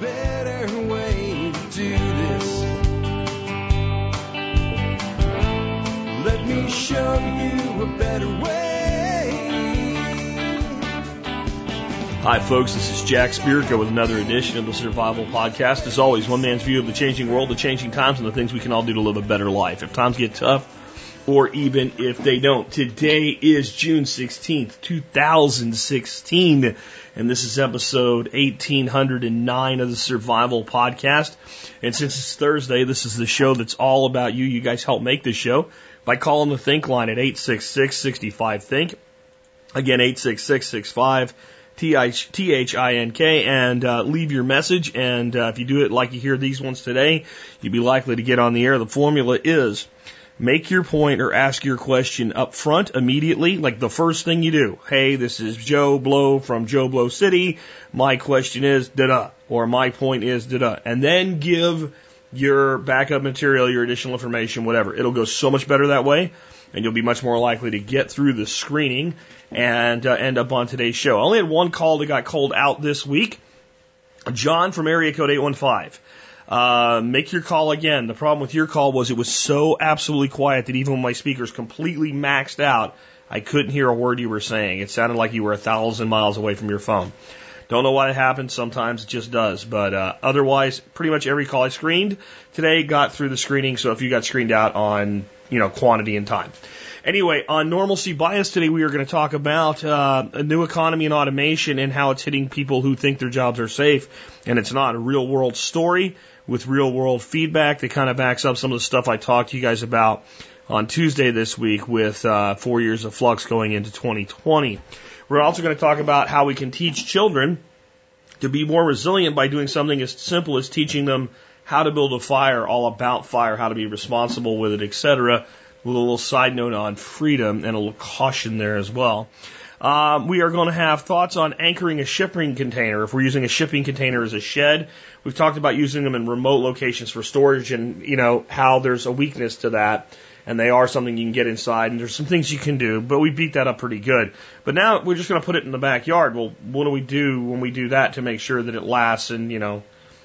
better way to do this. Let me show you a better way. Hi, folks. This is Jack Spirko with another edition of the Survival Podcast. As always, one man's view of the changing world, the changing times, and the things we can all do to live a better life. If times get tough, or even if they don't. Today is June 16th, 2016, and this is episode 1809 of the Survival Podcast. And since it's Thursday, this is the show that's all about you. You guys help make this show by calling the Think line at 866-65-THINK. Again, 866-65 T-H-I-N-K and uh, leave your message. And uh, if you do it like you hear these ones today, you'd be likely to get on the air. The formula is make your point or ask your question up front immediately, like the first thing you do. Hey, this is Joe Blow from Joe Blow City. My question is da da, or my point is da da, and then give your backup material, your additional information, whatever. It'll go so much better that way, and you'll be much more likely to get through the screening and uh, end up on today's show. I only had one call that got called out this week. John from area code 815. Uh, make your call again. The problem with your call was it was so absolutely quiet that even when my speakers completely maxed out, I couldn't hear a word you were saying. It sounded like you were a thousand miles away from your phone. Don't know why it happens. Sometimes it just does. But uh, otherwise, pretty much every call I screened today got through the screening. So if you got screened out on, you know, quantity and time. Anyway, on normalcy bias today, we are going to talk about uh, a new economy and automation and how it's hitting people who think their jobs are safe. And it's not a real world story with real world feedback that kind of backs up some of the stuff I talked to you guys about on Tuesday this week with uh, four years of flux going into 2020. We're also going to talk about how we can teach children to be more resilient by doing something as simple as teaching them how to build a fire, all about fire, how to be responsible with it, etc with a little side note on freedom and a little caution there as well. Um, we are going to have thoughts on anchoring a shipping container. If we're using a shipping container as a shed, we've talked about using them in remote locations for storage and, you know, how there's a weakness to that and they are something you can get inside and there's some things you can do, but we beat that up pretty good. But now we're just going to put it in the backyard. Well, what do we do when we do that to make sure that it lasts and, you know,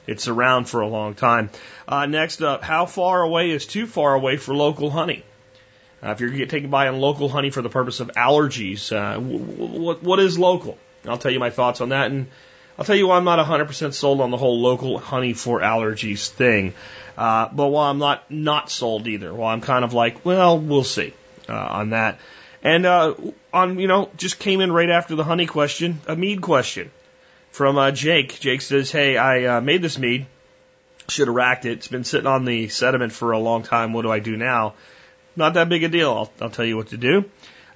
it's around for a long time? Uh, next up, how far away is too far away for local honey? Uh, if you're taking by on local honey for the purpose of allergies, uh, what what is local? I'll tell you my thoughts on that, and I'll tell you why I'm not 100% sold on the whole local honey for allergies thing. Uh, but while I'm not not sold either, while I'm kind of like, well, we'll see uh, on that. And uh, on you know, just came in right after the honey question, a mead question from uh, Jake. Jake says, "Hey, I uh, made this mead. Should have racked it. It's been sitting on the sediment for a long time. What do I do now?" Not that big a deal. I'll, I'll tell you what to do.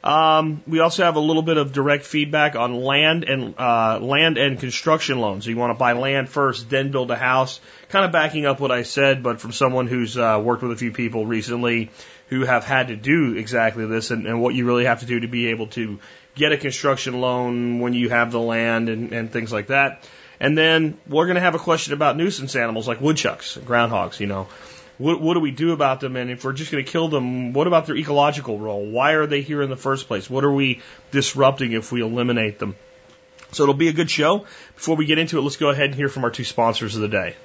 Um, we also have a little bit of direct feedback on land and uh, land and construction loans. So you want to buy land first, then build a house. Kind of backing up what I said, but from someone who's uh, worked with a few people recently who have had to do exactly this, and, and what you really have to do to be able to get a construction loan when you have the land and, and things like that. And then we're going to have a question about nuisance animals like woodchucks, groundhogs. You know, what, what do we do about them? And if we're just going to kill them, what about their ecological role? Why are they here in the first place? What are we disrupting if we eliminate them? So it'll be a good show. Before we get into it, let's go ahead and hear from our two sponsors of the day.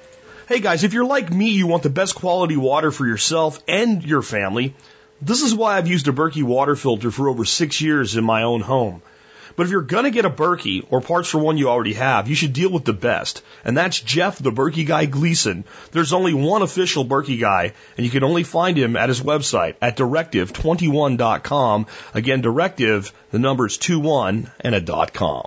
Hey guys, if you're like me, you want the best quality water for yourself and your family. This is why I've used a Berkey water filter for over six years in my own home. But if you're gonna get a Berkey or parts for one you already have, you should deal with the best. And that's Jeff the Berkey guy Gleason. There's only one official Berkey guy, and you can only find him at his website at directive21.com. Again, directive, the number's 21 and a dot com.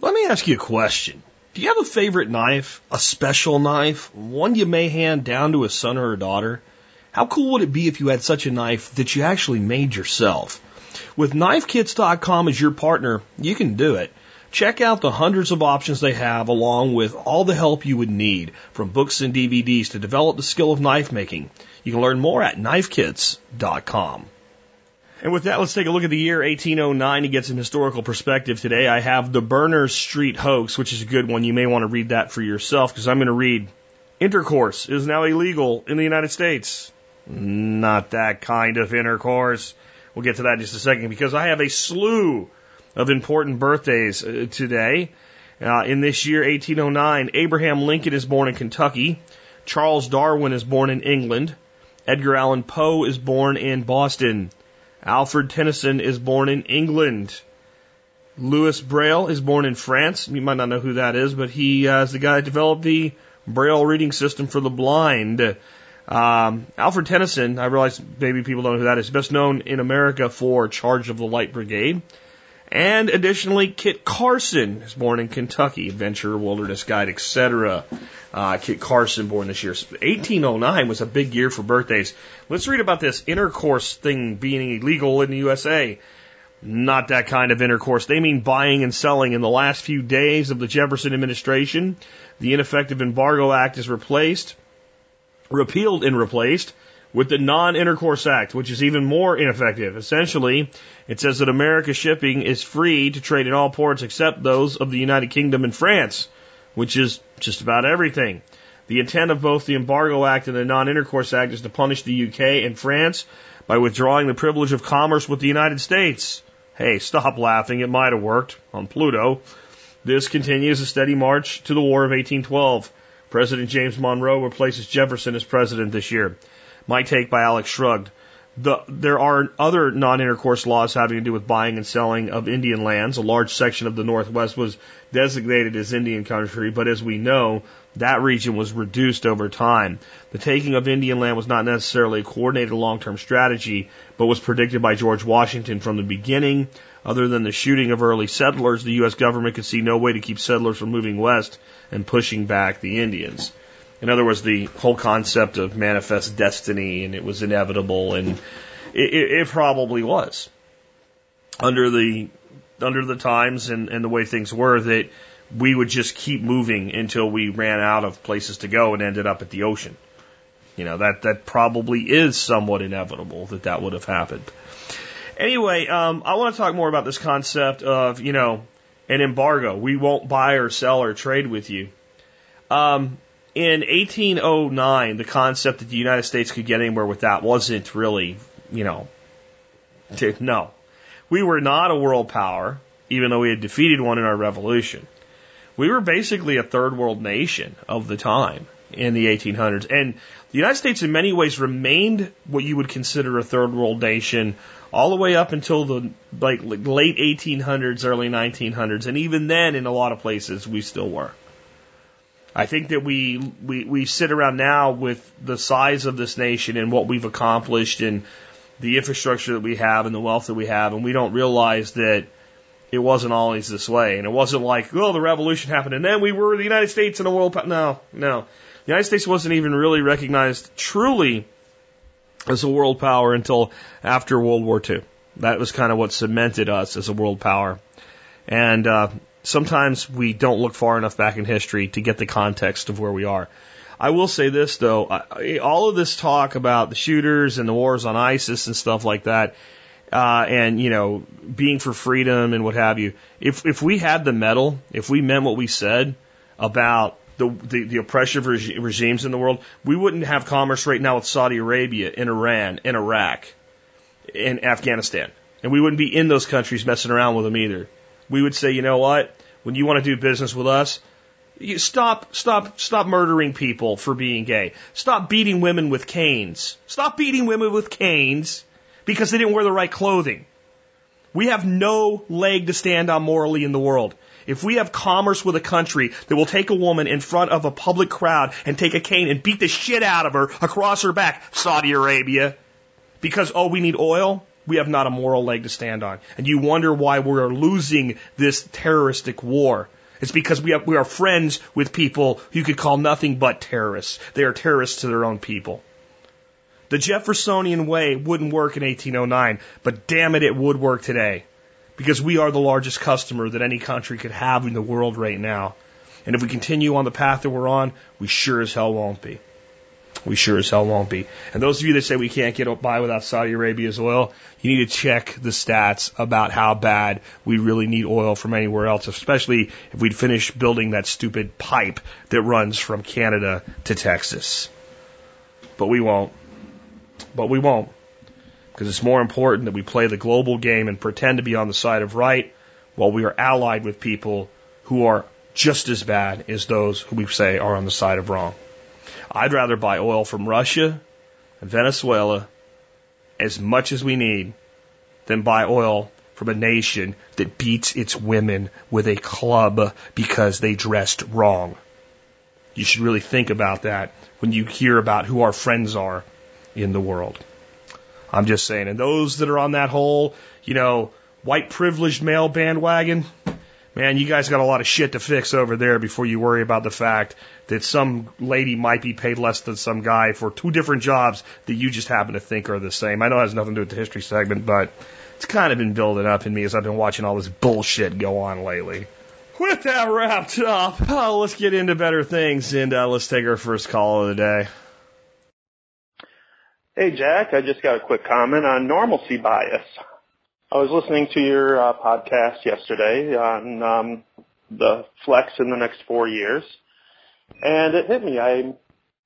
Let me ask you a question. Do you have a favorite knife? A special knife? One you may hand down to a son or a daughter? How cool would it be if you had such a knife that you actually made yourself? With knifekits.com as your partner, you can do it. Check out the hundreds of options they have along with all the help you would need from books and DVDs to develop the skill of knife making. You can learn more at knifekits.com. And with that, let's take a look at the year 1809 to get some historical perspective today. I have the Berners Street hoax, which is a good one. You may want to read that for yourself because I'm going to read Intercourse is now illegal in the United States. Not that kind of intercourse. We'll get to that in just a second because I have a slew of important birthdays uh, today. Uh, in this year, 1809, Abraham Lincoln is born in Kentucky. Charles Darwin is born in England. Edgar Allan Poe is born in Boston. Alfred Tennyson is born in England. Louis Braille is born in France. You might not know who that is, but he uh, is the guy that developed the Braille reading system for the blind. Um, Alfred Tennyson, I realize maybe people don't know who that is, best known in America for Charge of the Light Brigade. And additionally, Kit Carson is born in Kentucky, adventurer, Wilderness Guide, etc. Uh, Kit Carson born this year. 1809 was a big year for birthdays. Let's read about this intercourse thing being illegal in the USA. Not that kind of intercourse. They mean buying and selling. In the last few days of the Jefferson administration, the ineffective Embargo Act is replaced, repealed and replaced with the Non-Intercourse Act, which is even more ineffective. Essentially, it says that America shipping is free to trade in all ports except those of the United Kingdom and France, which is just about everything. The intent of both the Embargo Act and the Non-Intercourse Act is to punish the UK and France by withdrawing the privilege of commerce with the United States. Hey, stop laughing. It might have worked on Pluto. This continues a steady march to the War of 1812. President James Monroe replaces Jefferson as president this year. My take by Alex Shrugged. The, there are other non-intercourse laws having to do with buying and selling of Indian lands. A large section of the Northwest was designated as Indian country, but as we know, that region was reduced over time. The taking of Indian land was not necessarily a coordinated long-term strategy, but was predicted by George Washington from the beginning. Other than the shooting of early settlers, the U.S. government could see no way to keep settlers from moving west and pushing back the Indians. In other words, the whole concept of manifest destiny and it was inevitable, and it, it, it probably was under the under the times and, and the way things were that we would just keep moving until we ran out of places to go and ended up at the ocean. You know that that probably is somewhat inevitable that that would have happened. Anyway, um, I want to talk more about this concept of you know an embargo. We won't buy or sell or trade with you. Um, in 1809, the concept that the United States could get anywhere with that wasn't really, you know, to, no. We were not a world power, even though we had defeated one in our revolution. We were basically a third world nation of the time in the 1800s. And the United States, in many ways, remained what you would consider a third world nation all the way up until the like late 1800s, early 1900s. And even then, in a lot of places, we still were. I think that we, we, we sit around now with the size of this nation and what we've accomplished and the infrastructure that we have and the wealth that we have, and we don't realize that it wasn't always this way. And it wasn't like, oh, the revolution happened and then we were the United States and a world. No, no. The United States wasn't even really recognized truly as a world power until after World War II. That was kind of what cemented us as a world power. And uh, sometimes we don't look far enough back in history to get the context of where we are. I will say this though, all of this talk about the shooters and the wars on ISIS and stuff like that, uh, and you know, being for freedom and what have you. If if we had the mettle, if we meant what we said about the the, the oppressive reg- regimes in the world, we wouldn't have commerce right now with Saudi Arabia, in Iran, in Iraq, in Afghanistan, and we wouldn't be in those countries messing around with them either we would say, you know what? When you want to do business with us, you stop, stop, stop murdering people for being gay. Stop beating women with canes. Stop beating women with canes because they didn't wear the right clothing. We have no leg to stand on morally in the world. If we have commerce with a country that will take a woman in front of a public crowd and take a cane and beat the shit out of her across her back, Saudi Arabia, because, oh, we need oil, we have not a moral leg to stand on. And you wonder why we're losing this terroristic war. It's because we, have, we are friends with people you could call nothing but terrorists. They are terrorists to their own people. The Jeffersonian way wouldn't work in 1809, but damn it, it would work today. Because we are the largest customer that any country could have in the world right now. And if we continue on the path that we're on, we sure as hell won't be. We sure as hell won't be. And those of you that say we can't get by without Saudi Arabia's oil, you need to check the stats about how bad we really need oil from anywhere else, especially if we'd finish building that stupid pipe that runs from Canada to Texas. But we won't. But we won't. Because it's more important that we play the global game and pretend to be on the side of right while we are allied with people who are just as bad as those who we say are on the side of wrong. I'd rather buy oil from Russia and Venezuela as much as we need than buy oil from a nation that beats its women with a club because they dressed wrong. You should really think about that when you hear about who our friends are in the world. I'm just saying. And those that are on that whole, you know, white privileged male bandwagon, man, you guys got a lot of shit to fix over there before you worry about the fact that some lady might be paid less than some guy for two different jobs that you just happen to think are the same. I know it has nothing to do with the history segment, but it's kind of been building up in me as I've been watching all this bullshit go on lately. With that wrapped up, uh, let's get into better things and uh, let's take our first call of the day. Hey Jack, I just got a quick comment on normalcy bias. I was listening to your uh, podcast yesterday on um, the flex in the next four years, and it hit me. I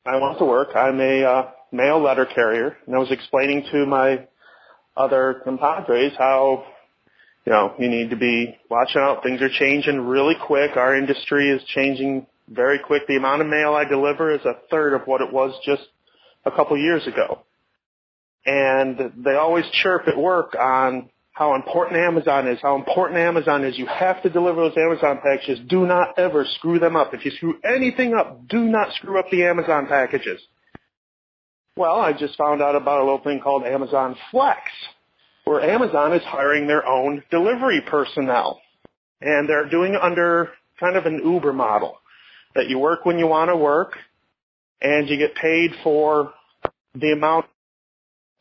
I want to work. I'm a uh, mail letter carrier, and I was explaining to my other compadres how you know you need to be watching out. Things are changing really quick. Our industry is changing very quick. The amount of mail I deliver is a third of what it was just a couple years ago. And they always chirp at work on how important Amazon is, how important Amazon is. You have to deliver those Amazon packages. Do not ever screw them up. If you screw anything up, do not screw up the Amazon packages. Well, I just found out about a little thing called Amazon Flex, where Amazon is hiring their own delivery personnel. And they're doing it under kind of an Uber model that you work when you want to work and you get paid for the amount,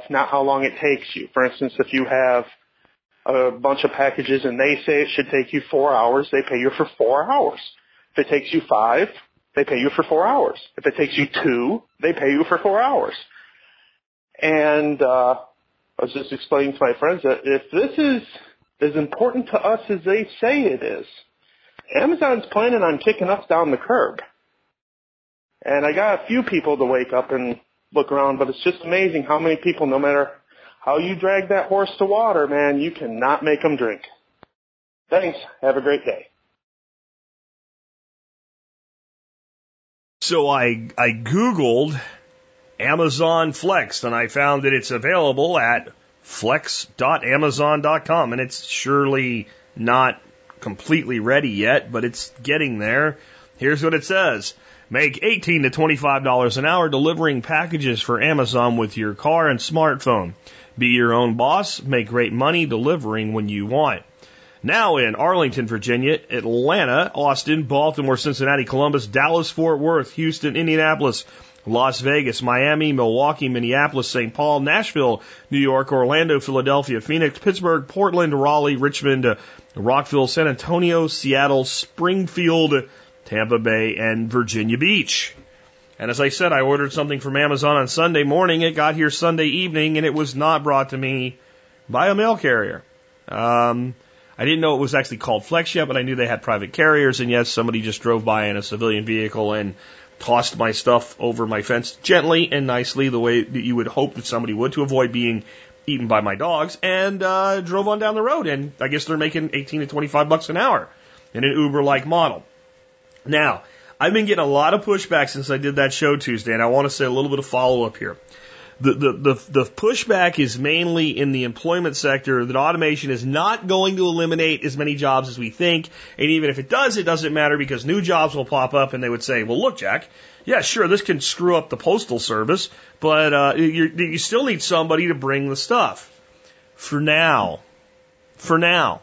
not how long it takes you. For instance, if you have a bunch of packages and they say it should take you four hours, they pay you for four hours. If it takes you five, they pay you for four hours. If it takes you two, they pay you for four hours. And uh, I was just explaining to my friends that if this is as important to us as they say it is, Amazon's planning on kicking us down the curb. And I got a few people to wake up and look around, but it's just amazing how many people, no matter how you drag that horse to water, man, you cannot make them drink. Thanks. Have a great day. So I, I Googled Amazon Flex and I found that it's available at flex.amazon.com and it's surely not completely ready yet, but it's getting there. Here's what it says. Make 18 to $25 an hour delivering packages for Amazon with your car and smartphone. Be your own boss, make great money delivering when you want. Now in Arlington, Virginia, Atlanta, Austin, Baltimore, Cincinnati, Columbus, Dallas, Fort Worth, Houston, Indianapolis, Las Vegas, Miami, Milwaukee, Minneapolis, St. Paul, Nashville, New York, Orlando, Philadelphia, Phoenix, Pittsburgh, Portland, Raleigh, Richmond, Rockville, San Antonio, Seattle, Springfield, Tampa Bay, and Virginia Beach. And as I said, I ordered something from Amazon on Sunday morning. It got here Sunday evening, and it was not brought to me by a mail carrier. Um, I didn't know it was actually called Flex yet, but I knew they had private carriers. And yes, somebody just drove by in a civilian vehicle and tossed my stuff over my fence gently and nicely, the way that you would hope that somebody would to avoid being eaten by my dogs, and uh, drove on down the road. And I guess they're making 18 to 25 bucks an hour in an Uber-like model. Now, I've been getting a lot of pushback since I did that show Tuesday, and I want to say a little bit of follow up here. The, the, the, the pushback is mainly in the employment sector that automation is not going to eliminate as many jobs as we think. And even if it does, it doesn't matter because new jobs will pop up and they would say, well, look, Jack, yeah, sure, this can screw up the postal service, but uh, you, you still need somebody to bring the stuff. For now. For now.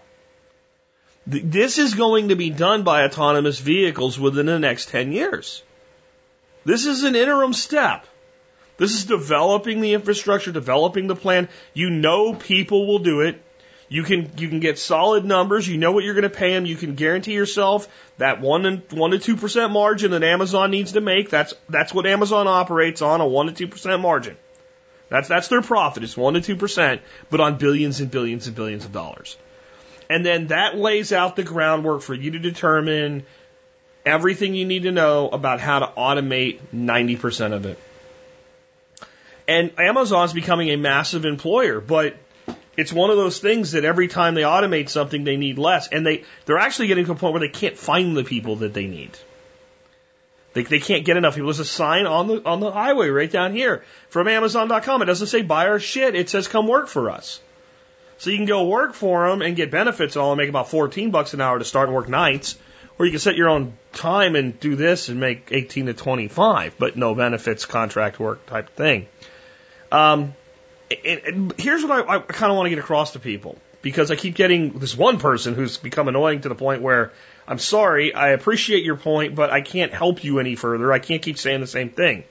This is going to be done by autonomous vehicles within the next 10 years. This is an interim step. This is developing the infrastructure, developing the plan. You know people will do it. You can you can get solid numbers. You know what you're going to pay them. You can guarantee yourself that one and one to two percent margin that Amazon needs to make. That's that's what Amazon operates on a one to two percent margin. That's that's their profit. It's one to two percent, but on billions and billions and billions of dollars. And then that lays out the groundwork for you to determine everything you need to know about how to automate 90% of it. And Amazon's becoming a massive employer, but It's one of those things that every time they automate something, they need less, and they they're actually getting to a point where they can't find the people that they need. They, they can't get enough people. There's a sign on the on the highway right down here from Amazon.com. It doesn't say buy our shit. It says come work for us. So you can go work for them and get benefits and all and make about 14 bucks an hour to start and work nights. Or you can set your own time and do this and make 18 to 25, but no benefits, contract work type thing. Um, and, and here's what I, I kind of want to get across to people because I keep getting this one person who's become annoying to the point where I'm sorry, I appreciate your point, but I can't help you any further. I can't keep saying the same thing.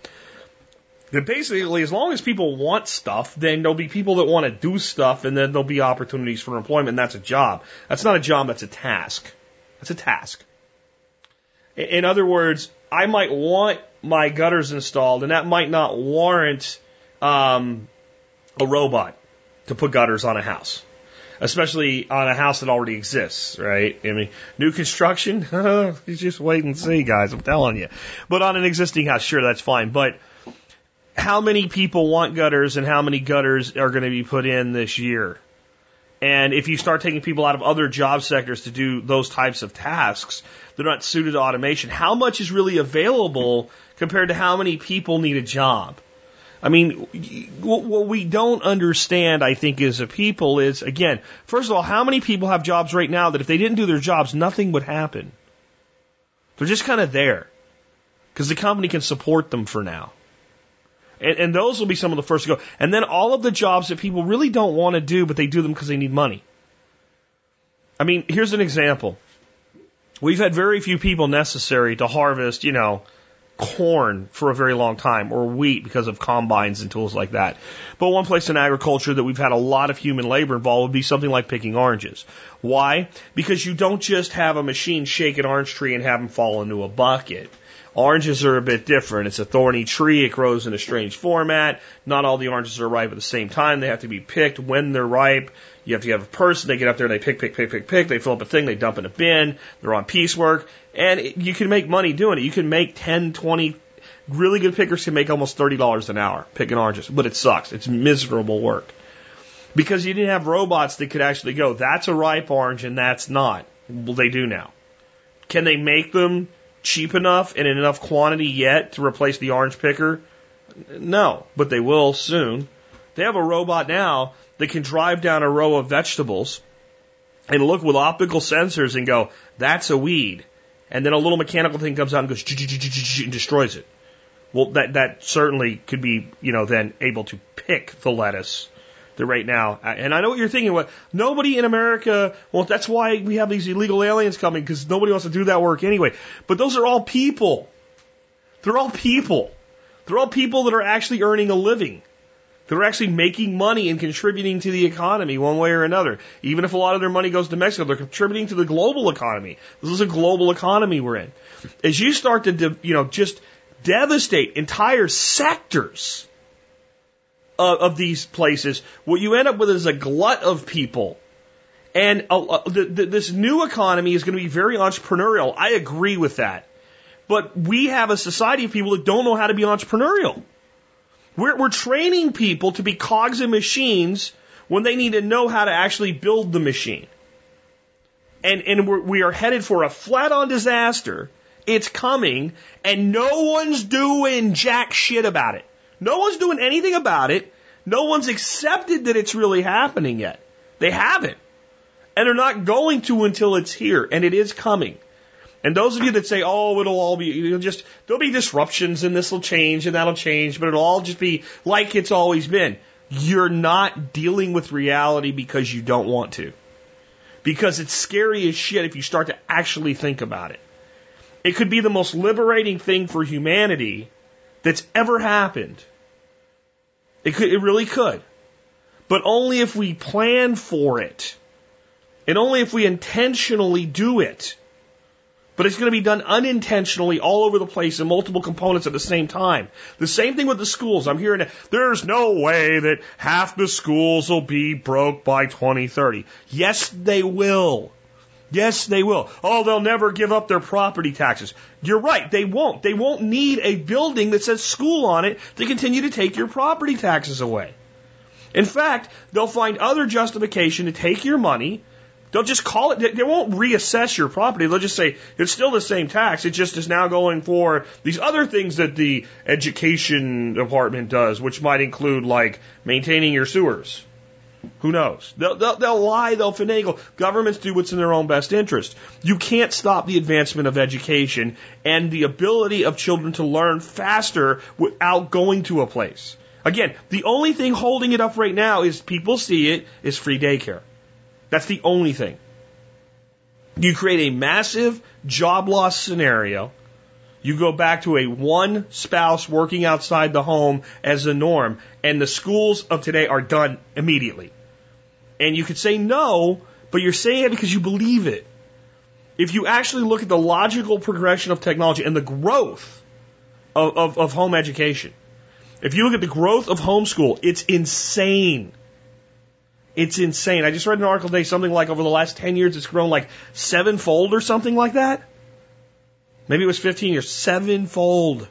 That basically, as long as people want stuff, then there'll be people that want to do stuff, and then there'll be opportunities for employment. And that's a job. That's not a job. That's a task. That's a task. In other words, I might want my gutters installed, and that might not warrant um, a robot to put gutters on a house, especially on a house that already exists, right? I mean, new construction, you just wait and see, guys. I'm telling you. But on an existing house, sure, that's fine. But how many people want gutters, and how many gutters are going to be put in this year? And if you start taking people out of other job sectors to do those types of tasks, they're not suited to automation. How much is really available compared to how many people need a job? I mean, what we don't understand, I think, as a people is, again, first of all, how many people have jobs right now that if they didn't do their jobs, nothing would happen? They're just kind of there because the company can support them for now. And, and those will be some of the first to go. And then all of the jobs that people really don't want to do, but they do them because they need money. I mean, here's an example. We've had very few people necessary to harvest, you know, corn for a very long time or wheat because of combines and tools like that. But one place in agriculture that we've had a lot of human labor involved would be something like picking oranges. Why? Because you don't just have a machine shake an orange tree and have them fall into a bucket. Oranges are a bit different. It's a thorny tree. It grows in a strange format. Not all the oranges are ripe at the same time. They have to be picked when they're ripe. You have to have a person. They get up there and they pick, pick, pick, pick, pick. They fill up a thing. They dump in a bin. They're on piecework. And it, you can make money doing it. You can make 10, 20, really good pickers can make almost $30 an hour picking oranges. But it sucks. It's miserable work. Because you didn't have robots that could actually go, that's a ripe orange and that's not. Well, they do now. Can they make them cheap enough and in enough quantity yet to replace the orange picker? No, but they will soon. They have a robot now that can drive down a row of vegetables and look with optical sensors and go, that's a weed. And then a little mechanical thing comes out and goes and destroys it. Well, that, that certainly could be, you know, then able to pick the lettuce right now, and I know what you're thinking, what, nobody in America, well, that's why we have these illegal aliens coming, because nobody wants to do that work anyway. But those are all people. They're all people. They're all people that are actually earning a living. They're actually making money and contributing to the economy one way or another. Even if a lot of their money goes to Mexico, they're contributing to the global economy. This is a global economy we're in. As you start to, you know, just devastate entire sectors of, of these places, what you end up with is a glut of people. And uh, the, the, this new economy is going to be very entrepreneurial. I agree with that. But we have a society of people that don't know how to be entrepreneurial. We're, we're training people to be cogs in machines when they need to know how to actually build the machine. And, and we're, we are headed for a flat on disaster. It's coming, and no one's doing jack shit about it. No one's doing anything about it. No one's accepted that it's really happening yet. They haven't. And they're not going to until it's here, and it is coming. And those of you that say, oh, it'll all be, it'll just, there'll be disruptions and this will change and that'll change, but it'll all just be like it's always been. You're not dealing with reality because you don't want to. Because it's scary as shit if you start to actually think about it. It could be the most liberating thing for humanity that's ever happened. It could, it really could. But only if we plan for it. And only if we intentionally do it. But it's going to be done unintentionally all over the place in multiple components at the same time. The same thing with the schools. I'm hearing there's no way that half the schools will be broke by 2030. Yes, they will. Yes, they will. Oh, they'll never give up their property taxes. You're right, they won't. They won't need a building that says school on it to continue to take your property taxes away. In fact, they'll find other justification to take your money. They'll just call it, they won't reassess your property. They'll just say it's still the same tax. It just is now going for these other things that the education department does, which might include like maintaining your sewers. Who knows? They'll, they'll, they'll lie, they'll finagle. Governments do what's in their own best interest. You can't stop the advancement of education and the ability of children to learn faster without going to a place. Again, the only thing holding it up right now is people see it is free daycare. That's the only thing. You create a massive job loss scenario. You go back to a one spouse working outside the home as the norm, and the schools of today are done immediately. And you could say no, but you're saying it because you believe it. If you actually look at the logical progression of technology and the growth of, of, of home education, if you look at the growth of homeschool, it's insane. It's insane. I just read an article today, something like over the last 10 years, it's grown like sevenfold or something like that. Maybe it was 15 years, sevenfold.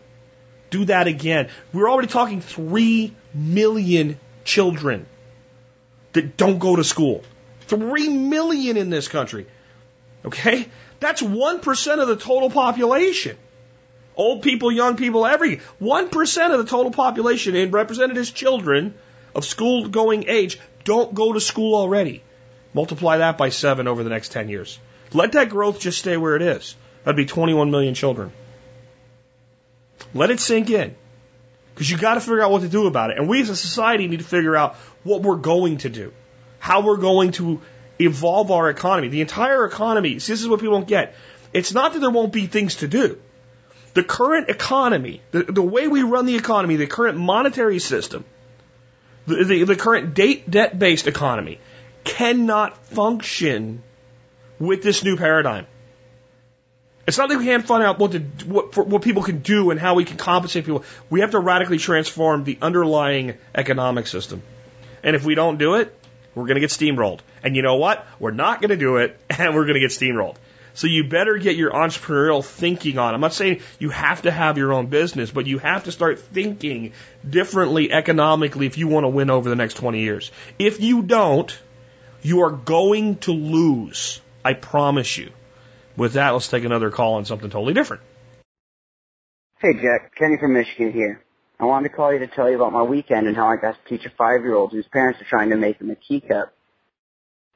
Do that again. We're already talking 3 million children that don't go to school. 3 million in this country. Okay? That's 1% of the total population. Old people, young people, every 1% of the total population and represented as children of school going age don't go to school already. Multiply that by seven over the next 10 years. Let that growth just stay where it is. That'd be 21 million children. Let it sink in. Because you got to figure out what to do about it. And we as a society need to figure out what we're going to do. How we're going to evolve our economy. The entire economy, see, this is what people don't get. It's not that there won't be things to do. The current economy, the, the way we run the economy, the current monetary system, the, the, the current debt based economy cannot function with this new paradigm. It's not that we can't find out what, to, what, what people can do and how we can compensate people. We have to radically transform the underlying economic system. And if we don't do it, we're going to get steamrolled. And you know what? We're not going to do it, and we're going to get steamrolled. So you better get your entrepreneurial thinking on. I'm not saying you have to have your own business, but you have to start thinking differently economically if you want to win over the next 20 years. If you don't, you are going to lose. I promise you. With that, let's take another call on something totally different. Hey Jack, Kenny from Michigan here. I wanted to call you to tell you about my weekend and how I got to teach a five-year-old whose parents are trying to make him a teacup.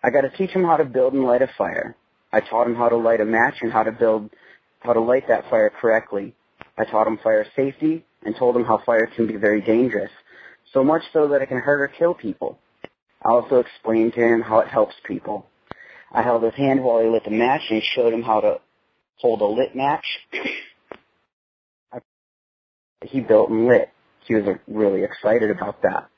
I got to teach him how to build and light a fire. I taught him how to light a match and how to build, how to light that fire correctly. I taught him fire safety and told him how fire can be very dangerous, so much so that it can hurt or kill people. I also explained to him how it helps people. I held his hand while he lit the match and showed him how to hold a lit match. he built and lit. He was uh, really excited about that.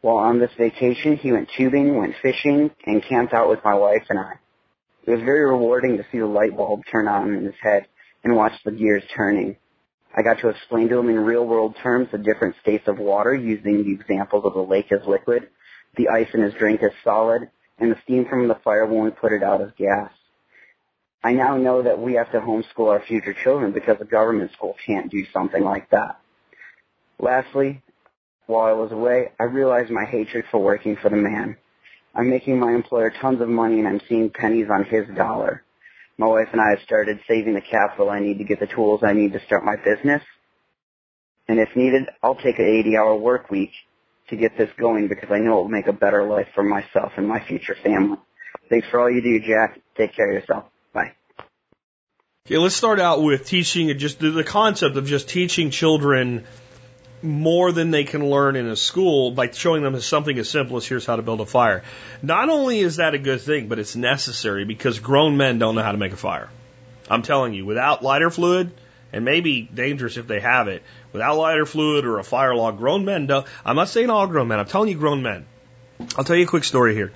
While on this vacation, he went tubing, went fishing, and camped out with my wife and I. It was very rewarding to see the light bulb turn on in his head and watch the gears turning. I got to explain to him in real world terms the different states of water using the examples of the lake as liquid, the ice in his drink as solid, and the steam from the fire when we put it out as gas. I now know that we have to homeschool our future children because a government school can't do something like that. Lastly, while I was away, I realized my hatred for working for the man. I'm making my employer tons of money and I'm seeing pennies on his dollar. My wife and I have started saving the capital I need to get the tools I need to start my business. And if needed, I'll take an 80 hour work week to get this going because I know it will make a better life for myself and my future family. Thanks for all you do, Jack. Take care of yourself. Bye. Okay, let's start out with teaching just the concept of just teaching children more than they can learn in a school by showing them something as simple as here's how to build a fire. Not only is that a good thing, but it's necessary because grown men don't know how to make a fire. I'm telling you, without lighter fluid, and maybe dangerous if they have it, without lighter fluid or a fire log, grown men. I'm not saying all grown men. I'm telling you, grown men. I'll tell you a quick story here.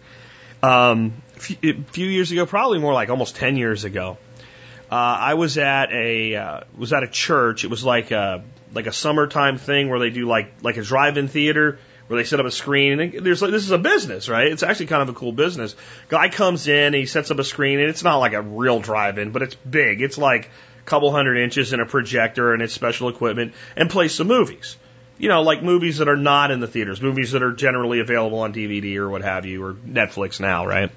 Um, a few years ago, probably more like almost 10 years ago, uh, I was at a uh, was at a church. It was like a like a summertime thing where they do like like a drive-in theater where they set up a screen. And there's like this is a business, right? It's actually kind of a cool business. Guy comes in, he sets up a screen, and it's not like a real drive-in, but it's big. It's like couple hundred inches and a projector and it's special equipment and play some movies. you know, like movies that are not in the theaters, movies that are generally available on DVD or what have you, or Netflix now, right?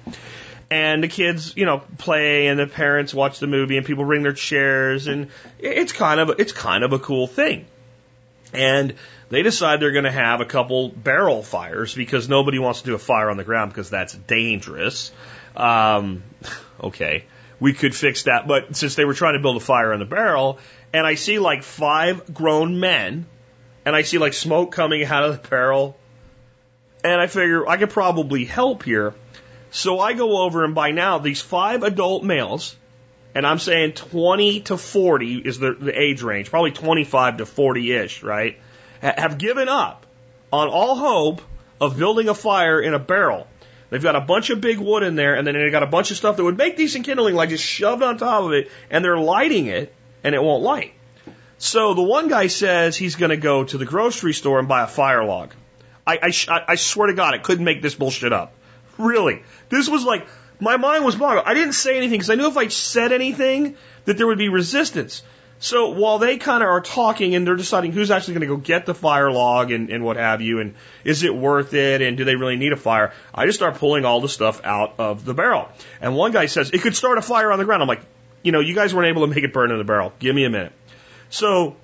And the kids, you know, play and the parents watch the movie and people bring their chairs and it's kind of, it's kind of a cool thing. And they decide they're going to have a couple barrel fires because nobody wants to do a fire on the ground because that's dangerous. Um, okay, we could fix that, but since they were trying to build a fire in the barrel, and I see like five grown men, and I see like smoke coming out of the barrel, and I figure I could probably help here. So I go over and by now these five adult males, and I'm saying 20 to 40 is the, the age range, probably 25 to 40 ish, right? Have given up on all hope of building a fire in a barrel. They've got a bunch of big wood in there, and then they've got a bunch of stuff that would make decent kindling, like just shoved on top of it, and they're lighting it, and it won't light. So the one guy says he's going to go to the grocery store and buy a fire log. I, I, I swear to God, I couldn't make this bullshit up. Really. This was like, my mind was boggled. I didn't say anything because I knew if I said anything that there would be resistance. So while they kind of are talking and they're deciding who's actually going to go get the fire log and, and what have you, and is it worth it, and do they really need a fire, I just start pulling all the stuff out of the barrel. And one guy says, it could start a fire on the ground. I'm like, you know, you guys weren't able to make it burn in the barrel. Give me a minute. So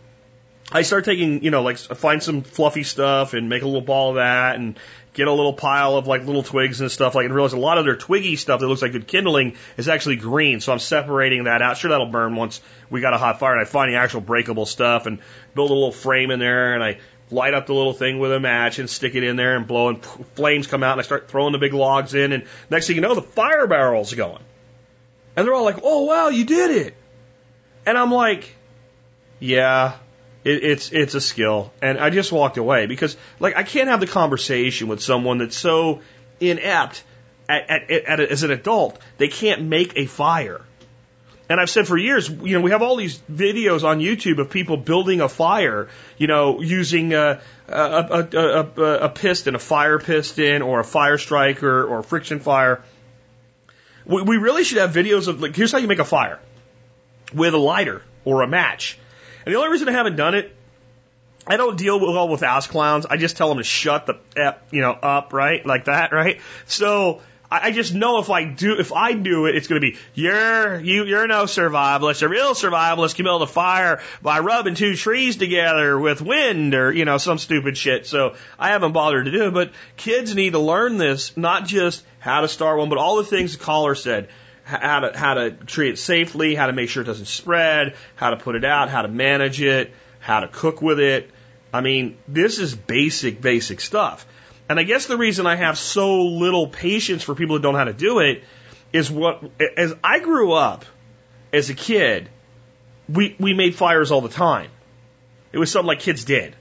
I start taking, you know, like find some fluffy stuff and make a little ball of that and get a little pile of like little twigs and stuff like and realize a lot of their twiggy stuff that looks like good kindling is actually green. So I'm separating that out. Sure, that'll burn once we got a hot fire and I find the actual breakable stuff and build a little frame in there and I light up the little thing with a match and stick it in there and blow and flames come out and I start throwing the big logs in and next thing you know the fire barrel's going. And they're all like, "Oh wow, you did it." And I'm like, "Yeah, it, it's it's a skill, and I just walked away because like I can't have the conversation with someone that's so inept at, at, at, as an adult they can't make a fire. And I've said for years, you know, we have all these videos on YouTube of people building a fire, you know, using a, a, a, a, a piston, a fire piston, or a fire striker, or a friction fire. We, we really should have videos of like, here's how you make a fire with a lighter or a match. And the only reason I haven't done it, I don't deal well with ass clowns. I just tell them to shut the, you know, up, right? Like that, right? So I, just know if I do, if I do it, it's going to be you're you you're no survivalist. A real survivalist can build a fire by rubbing two trees together with wind or you know some stupid shit. So I haven't bothered to do it. But kids need to learn this, not just how to start one, but all the things the caller said how to how to treat it safely, how to make sure it doesn't spread, how to put it out, how to manage it, how to cook with it. I mean, this is basic, basic stuff. And I guess the reason I have so little patience for people that don't know how to do it is what as I grew up as a kid, we we made fires all the time. It was something like kids did.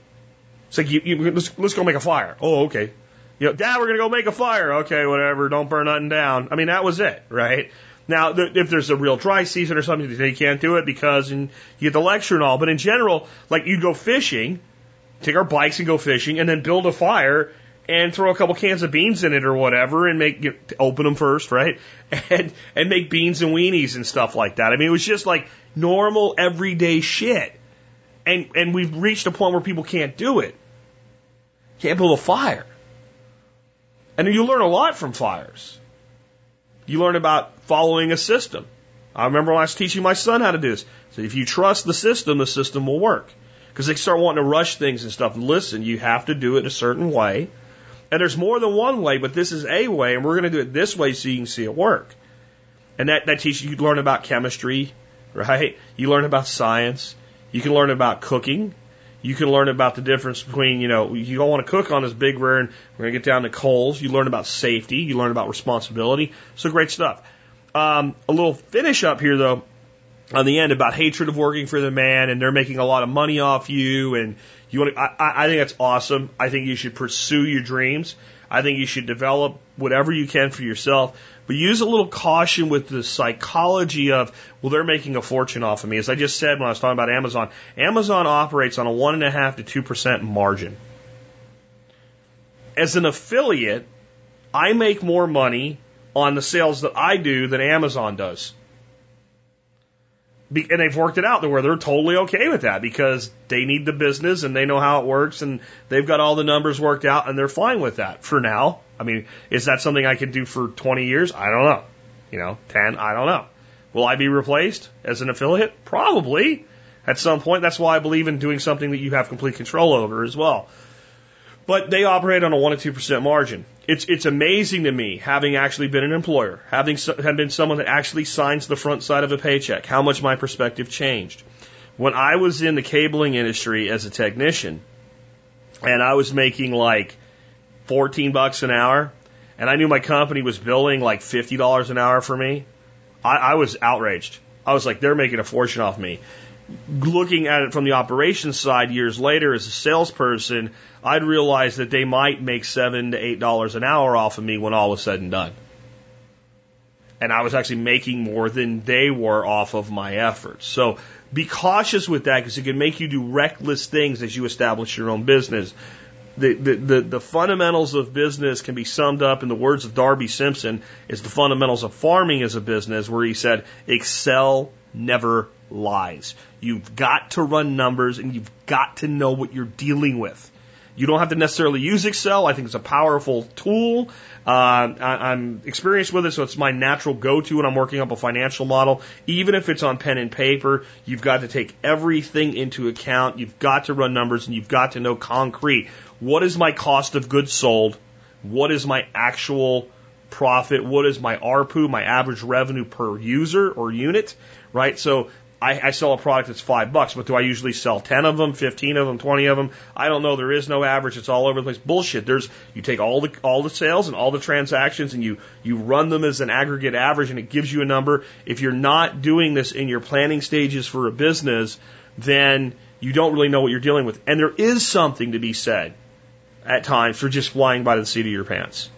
It's like you, you let's let's go make a fire. Oh, okay. You know, Dad, we're gonna go make a fire. Okay, whatever. Don't burn nothing down. I mean, that was it, right? Now, if there's a real dry season or something, they can't do it because and you get the lecture and all. But in general, like you'd go fishing, take our bikes and go fishing, and then build a fire and throw a couple cans of beans in it or whatever, and make you know, open them first, right? And and make beans and weenies and stuff like that. I mean, it was just like normal everyday shit. And and we've reached a point where people can't do it. Can't build a fire. And you learn a lot from fires. You learn about following a system. I remember when I was teaching my son how to do this. So if you trust the system, the system will work. Because they start wanting to rush things and stuff. Listen, you have to do it a certain way. And there's more than one way, but this is a way, and we're going to do it this way so you can see it work. And that, that teaches you learn about chemistry, right? You learn about science. You can learn about cooking. You can learn about the difference between, you know, you don't want to cook on this big rear and we're going to get down to coals. You learn about safety. You learn about responsibility. So great stuff. Um, a little finish up here though on the end about hatred of working for the man and they're making a lot of money off you and you want to, I, I think that's awesome. I think you should pursue your dreams. I think you should develop whatever you can for yourself, but use a little caution with the psychology of, well, they're making a fortune off of me. As I just said when I was talking about Amazon, Amazon operates on a one and a half to two percent margin. As an affiliate, I make more money on the sales that I do than Amazon does. Be, and they've worked it out to where they're totally okay with that because they need the business and they know how it works and they've got all the numbers worked out and they're fine with that for now. I mean, is that something I could do for 20 years? I don't know. You know, 10, I don't know. Will I be replaced as an affiliate? Probably at some point. That's why I believe in doing something that you have complete control over as well. But they operate on a 1 to 2% margin. It's, it's amazing to me, having actually been an employer, having have been someone that actually signs the front side of a paycheck, how much my perspective changed. When I was in the cabling industry as a technician, and I was making like 14 bucks an hour, and I knew my company was billing like $50 an hour for me, I, I was outraged. I was like, they're making a fortune off me looking at it from the operations side years later as a salesperson, I'd realize that they might make seven to eight dollars an hour off of me when all was said and done. And I was actually making more than they were off of my efforts. So be cautious with that because it can make you do reckless things as you establish your own business. The, the, the, the fundamentals of business can be summed up in the words of Darby Simpson is the fundamentals of farming as a business where he said, excel never lies. You've got to run numbers and you've got to know what you're dealing with. You don't have to necessarily use Excel. I think it's a powerful tool. Uh, I, I'm experienced with it, so it's my natural go-to when I'm working up a financial model. Even if it's on pen and paper, you've got to take everything into account. You've got to run numbers and you've got to know concrete. What is my cost of goods sold? What is my actual profit? What is my ARPU, my average revenue per user or unit? Right? So I, I sell a product that's five bucks, but do I usually sell 10 of them, 15 of them, 20 of them? I don't know. There is no average. It's all over the place. Bullshit. There's, you take all the, all the sales and all the transactions and you, you run them as an aggregate average and it gives you a number. If you're not doing this in your planning stages for a business, then you don't really know what you're dealing with. And there is something to be said at times for just flying by the seat of your pants.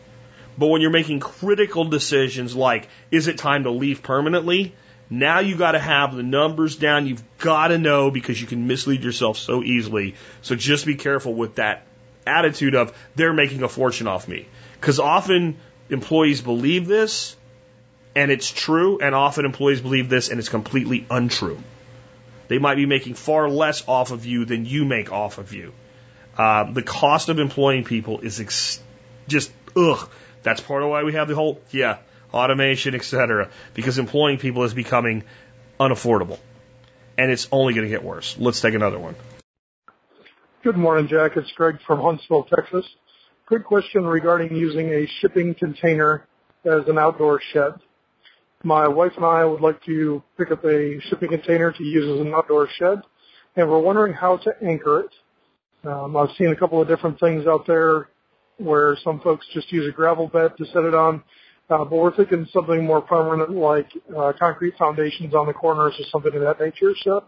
But when you're making critical decisions like, is it time to leave permanently? Now you got to have the numbers down. You've got to know because you can mislead yourself so easily. So just be careful with that attitude of they're making a fortune off me. Because often employees believe this and it's true, and often employees believe this and it's completely untrue. They might be making far less off of you than you make off of you. Uh, the cost of employing people is ex- just ugh. That's part of why we have the whole yeah automation, etc. Because employing people is becoming unaffordable. And it's only going to get worse. Let's take another one. Good morning, Jack. It's Greg from Huntsville, Texas. Quick question regarding using a shipping container as an outdoor shed. My wife and I would like to pick up a shipping container to use as an outdoor shed, and we're wondering how to anchor it. Um, I've seen a couple of different things out there where some folks just use a gravel bed to set it on. Uh, but we're thinking something more permanent like uh, concrete foundations on the corners or something of that nature. So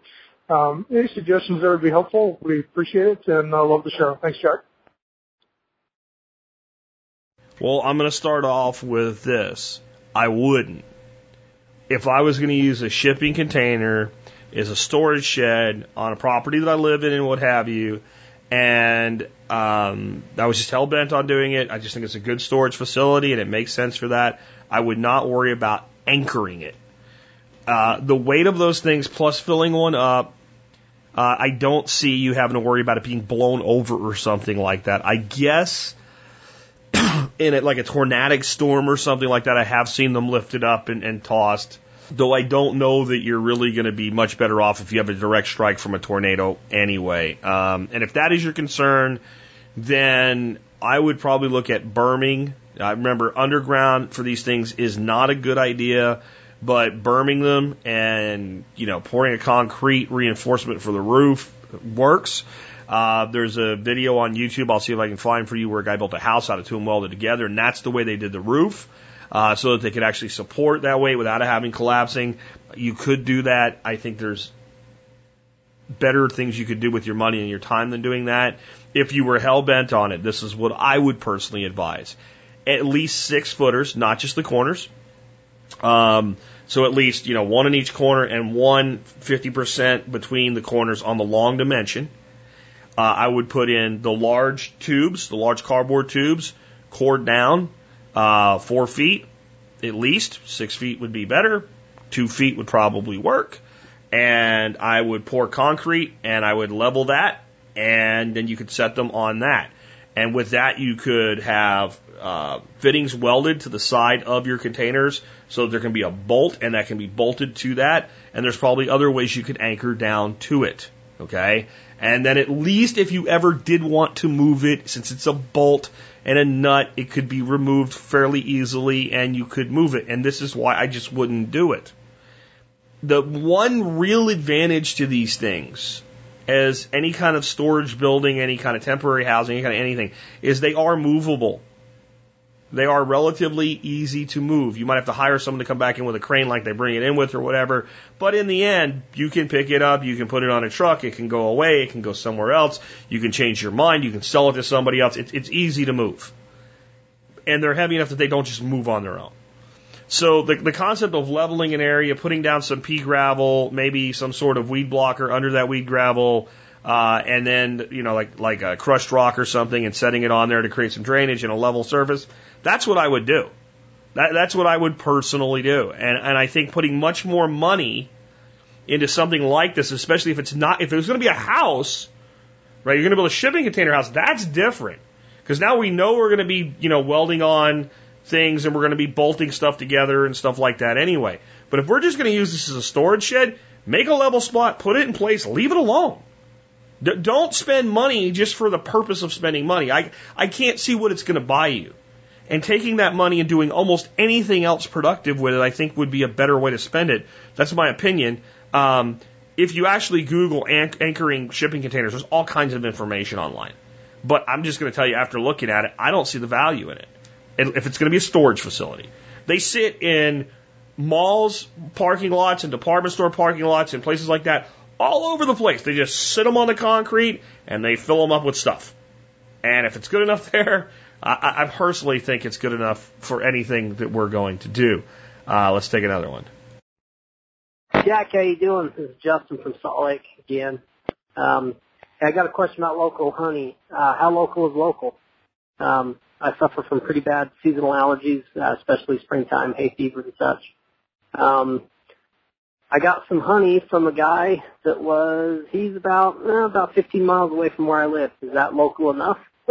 um, any suggestions there would be helpful. We appreciate it and uh, love the show. Thanks, Jack. Well, I'm going to start off with this. I wouldn't. If I was going to use a shipping container as a storage shed on a property that I live in and what have you, and um, I was just hell bent on doing it. I just think it's a good storage facility and it makes sense for that. I would not worry about anchoring it. Uh, the weight of those things plus filling one up, uh, I don't see you having to worry about it being blown over or something like that. I guess in it like a tornadic storm or something like that, I have seen them lifted up and, and tossed though I don't know that you're really going to be much better off if you have a direct strike from a tornado anyway. Um, and if that is your concern, then I would probably look at berming. I remember underground for these things is not a good idea, but berming them and you know pouring a concrete reinforcement for the roof works. Uh, there's a video on YouTube I'll see if I can find for you where a guy built a house out of two and welded together, and that's the way they did the roof uh, so that they could actually support that way without it having collapsing. You could do that. I think there's better things you could do with your money and your time than doing that. If you were hell bent on it, this is what I would personally advise. At least six footers, not just the corners. Um, so at least, you know, one in each corner and one 50% between the corners on the long dimension. Uh, I would put in the large tubes, the large cardboard tubes, cord down, uh, four feet, at least. Six feet would be better. Two feet would probably work. and I would pour concrete and I would level that, and then you could set them on that. And with that, you could have uh, fittings welded to the side of your containers so there can be a bolt and that can be bolted to that. And there's probably other ways you could anchor down to it. Okay. And then at least if you ever did want to move it, since it's a bolt and a nut, it could be removed fairly easily and you could move it. And this is why I just wouldn't do it. The one real advantage to these things as any kind of storage building, any kind of temporary housing, any kind of anything, is they are movable. They are relatively easy to move. You might have to hire someone to come back in with a crane like they bring it in with or whatever. But in the end, you can pick it up, you can put it on a truck, it can go away, it can go somewhere else, you can change your mind, you can sell it to somebody else. It's, it's easy to move. And they're heavy enough that they don't just move on their own. So the, the concept of leveling an area, putting down some pea gravel, maybe some sort of weed blocker under that weed gravel, uh, and then you know like like a crushed rock or something, and setting it on there to create some drainage and a level surface. That's what I would do. That, that's what I would personally do, and and I think putting much more money into something like this, especially if it's not if it was going to be a house, right? You're going to build a shipping container house. That's different because now we know we're going to be you know welding on things and we're going to be bolting stuff together and stuff like that anyway. But if we're just going to use this as a storage shed, make a level spot, put it in place, leave it alone. D- don't spend money just for the purpose of spending money. I, I can't see what it's going to buy you. And taking that money and doing almost anything else productive with it, I think would be a better way to spend it. That's my opinion. Um, if you actually Google anch- anchoring shipping containers, there's all kinds of information online. But I'm just going to tell you, after looking at it, I don't see the value in it if it's going to be a storage facility. They sit in malls, parking lots, and department store parking lots, and places like that, all over the place. They just sit them on the concrete and they fill them up with stuff. And if it's good enough there, I, I personally think it's good enough for anything that we're going to do. Uh, let's take another one. Jack, how you doing? This is Justin from Salt Lake again. Um, I got a question about local honey. Uh, how local is local? Um, I suffer from pretty bad seasonal allergies, uh, especially springtime hay fever and such. Um, I got some honey from a guy that was he's about eh, about 15 miles away from where I live. Is that local enough?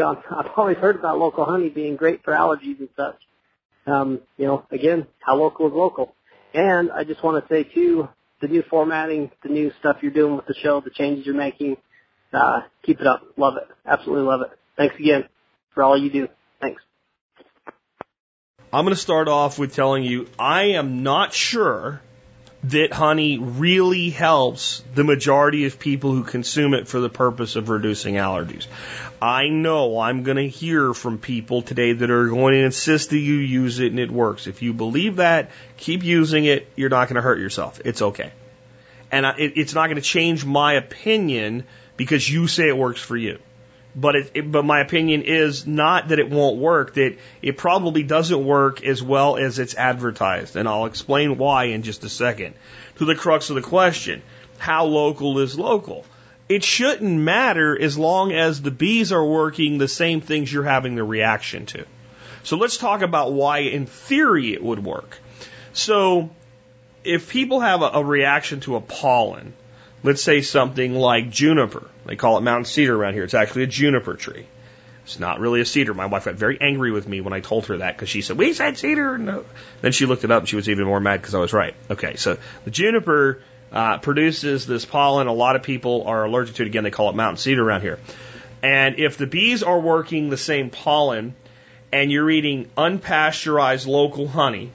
know, I've always heard about local honey being great for allergies and such. Um, you know, again, how local is local? And I just want to say too, the new formatting, the new stuff you're doing with the show, the changes you're making, uh, keep it up. Love it. Absolutely love it. Thanks again for all you do. Thanks. I'm going to start off with telling you I am not sure that honey really helps the majority of people who consume it for the purpose of reducing allergies. I know I'm going to hear from people today that are going to insist that you use it and it works. If you believe that, keep using it. You're not going to hurt yourself. It's okay. And it's not going to change my opinion because you say it works for you. But it, it, but my opinion is not that it won't work, that it probably doesn't work as well as it's advertised. And I'll explain why in just a second. To the crux of the question, how local is local? It shouldn't matter as long as the bees are working the same things you're having the reaction to. So let's talk about why in theory it would work. So if people have a, a reaction to a pollen, let's say something like juniper. They call it mountain cedar around here. It's actually a juniper tree. It's not really a cedar. My wife got very angry with me when I told her that because she said, we said cedar. No. Then she looked it up and she was even more mad because I was right. Okay, so the juniper uh, produces this pollen. A lot of people are allergic to it. Again, they call it mountain cedar around here. And if the bees are working the same pollen and you're eating unpasteurized local honey,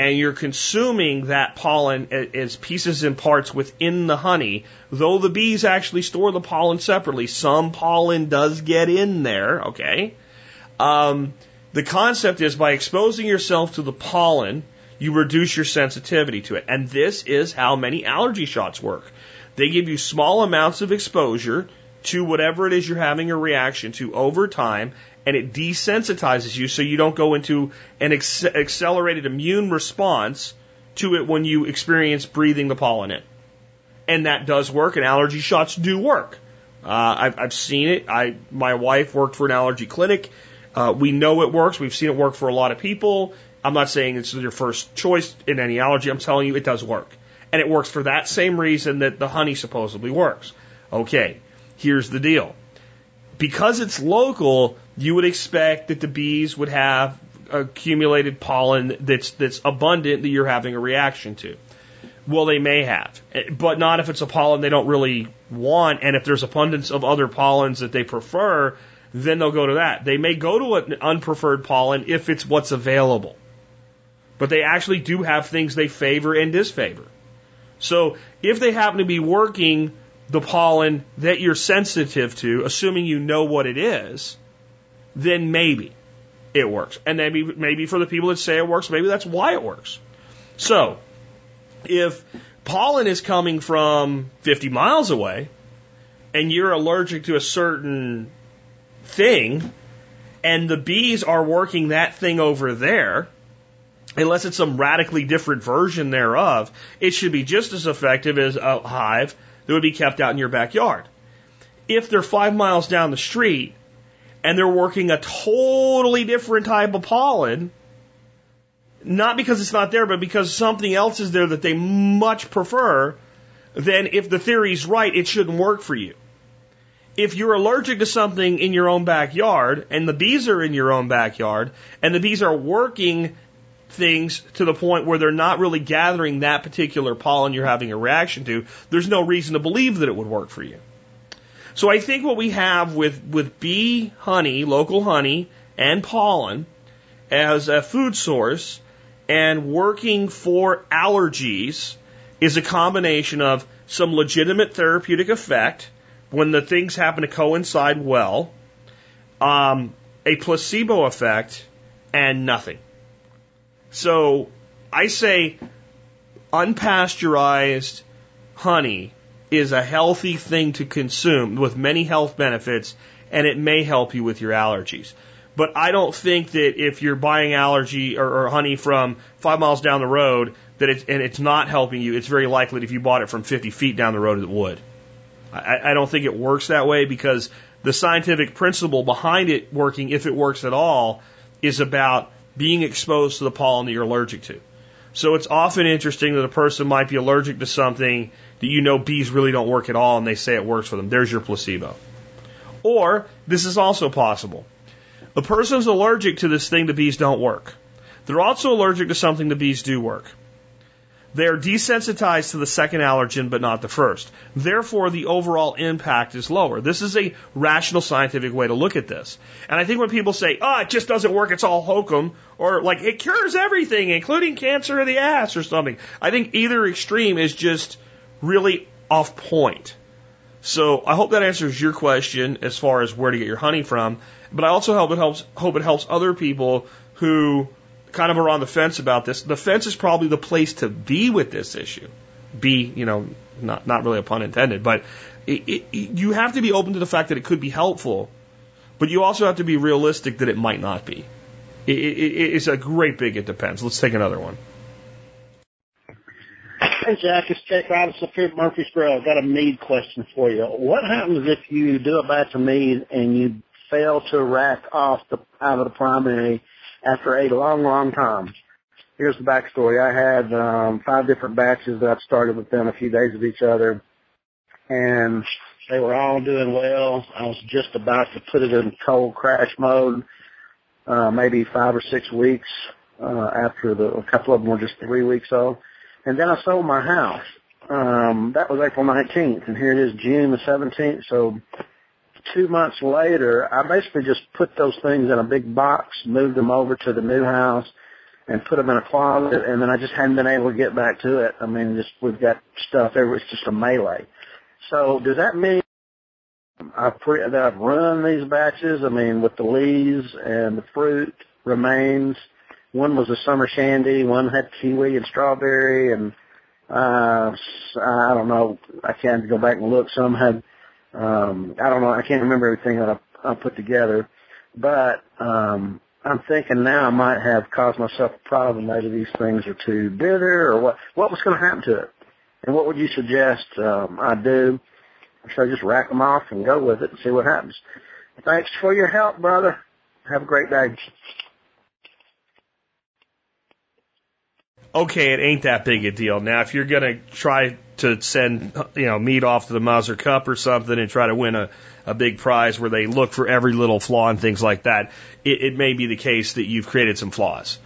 and you're consuming that pollen as pieces and parts within the honey, though the bees actually store the pollen separately, some pollen does get in there, okay? Um, the concept is by exposing yourself to the pollen, you reduce your sensitivity to it. And this is how many allergy shots work. They give you small amounts of exposure to whatever it is you're having a reaction to over time, and it desensitizes you so you don't go into an ex- accelerated immune response to it when you experience breathing the pollen in. And that does work, and allergy shots do work. Uh, I've, I've seen it. I, my wife worked for an allergy clinic. Uh, we know it works. We've seen it work for a lot of people. I'm not saying it's your first choice in any allergy. I'm telling you it does work. And it works for that same reason that the honey supposedly works. Okay, here's the deal. Because it's local, you would expect that the bees would have accumulated pollen that's that's abundant that you're having a reaction to. Well, they may have, but not if it's a pollen they don't really want, and if there's abundance of other pollens that they prefer, then they'll go to that. They may go to an unpreferred pollen if it's what's available, but they actually do have things they favor and disfavor. So if they happen to be working the pollen that you're sensitive to, assuming you know what it is, then maybe it works. And maybe maybe for the people that say it works, maybe that's why it works. So if pollen is coming from 50 miles away and you're allergic to a certain thing and the bees are working that thing over there, unless it's some radically different version thereof, it should be just as effective as a hive that would be kept out in your backyard. If they're five miles down the street and they're working a totally different type of pollen, not because it's not there, but because something else is there that they much prefer, then if the theory's right, it shouldn't work for you. If you're allergic to something in your own backyard and the bees are in your own backyard and the bees are working things to the point where they're not really gathering that particular pollen you're having a reaction to, there's no reason to believe that it would work for you. So I think what we have with, with bee honey, local honey, and pollen as a food source and working for allergies is a combination of some legitimate therapeutic effect when the things happen to coincide well, um, a placebo effect, and nothing. So I say unpasteurized honey is a healthy thing to consume with many health benefits, and it may help you with your allergies. But I don't think that if you're buying allergy or, or honey from five miles down the road, that it's, and it's not helping you, it's very likely that if you bought it from 50 feet down the road, it would. I, I don't think it works that way because the scientific principle behind it working, if it works at all, is about being exposed to the pollen that you're allergic to. So it's often interesting that a person might be allergic to something that you know bees really don't work at all and they say it works for them. There's your placebo. Or this is also possible. A person's allergic to this thing the bees don't work. They're also allergic to something the bees do work. They are desensitized to the second allergen, but not the first. Therefore, the overall impact is lower. This is a rational scientific way to look at this. And I think when people say, oh, it just doesn't work, it's all hokum, or like it cures everything, including cancer of the ass or something, I think either extreme is just really off point. So I hope that answers your question as far as where to get your honey from. But I also hope it helps hope it helps other people who kind of are on the fence about this. The fence is probably the place to be with this issue. Be, you know, not not really a pun intended, but it, it, you have to be open to the fact that it could be helpful, but you also have to be realistic that it might not be. It, it's a great big it depends. Let's take another one. Hey Jack, it's Jake Robinson here Murfreesboro. I've got a mead question for you. What happens if you do a batch of mead and you fail to rack off the out of the primary after a long, long time. Here's the backstory. I had um, five different batches that I started within a few days of each other, and they were all doing well. I was just about to put it in cold crash mode, uh, maybe five or six weeks uh, after the a couple of them were just three weeks old, and then I sold my house. Um, that was April 19th, and here it is June the 17th. So two months later, I basically just put those things in a big box, moved them over to the new house, and put them in a closet, and then I just hadn't been able to get back to it. I mean, just we've got stuff everywhere. It's just a melee. So does that mean I've pre- that I've run these batches? I mean, with the lees and the fruit remains. One was a summer shandy. One had kiwi and strawberry, and uh, I don't know. I can't go back and look. Some had um, I don't know. I can't remember everything that I, I put together, but um, I'm thinking now I might have caused myself a problem. Maybe these things are too bitter, or what? What was going to happen to it? And what would you suggest um, I do? Should I just rack them off and go with it and see what happens? Thanks for your help, brother. Have a great day. Okay, it ain't that big a deal. Now, if you're going to try to send, you know, mead off to the Mazer Cup or something and try to win a, a big prize where they look for every little flaw and things like that, it, it may be the case that you've created some flaws.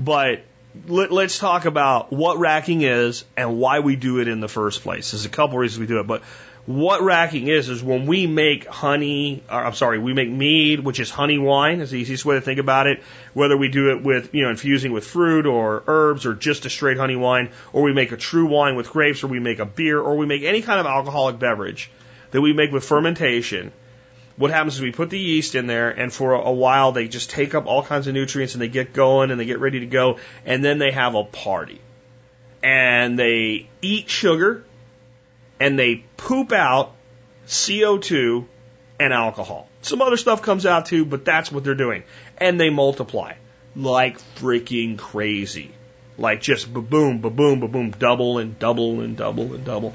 But let, us talk about what racking is and why we do it in the first place. There's a couple reasons we do it, but what racking is is when we make honey, or I'm sorry, we make mead, which is honey wine, is the easiest way to think about it. Whether we do it with, you know, infusing with fruit or herbs or just a straight honey wine, or we make a true wine with grapes, or we make a beer, or we make any kind of alcoholic beverage that we make with fermentation. What happens is we put the yeast in there, and for a while they just take up all kinds of nutrients and they get going and they get ready to go, and then they have a party. And they eat sugar and they poop out CO2 and alcohol. Some other stuff comes out too, but that's what they're doing. And they multiply like freaking crazy. Like just ba-boom, ba-boom, ba-boom, double and double and double and double.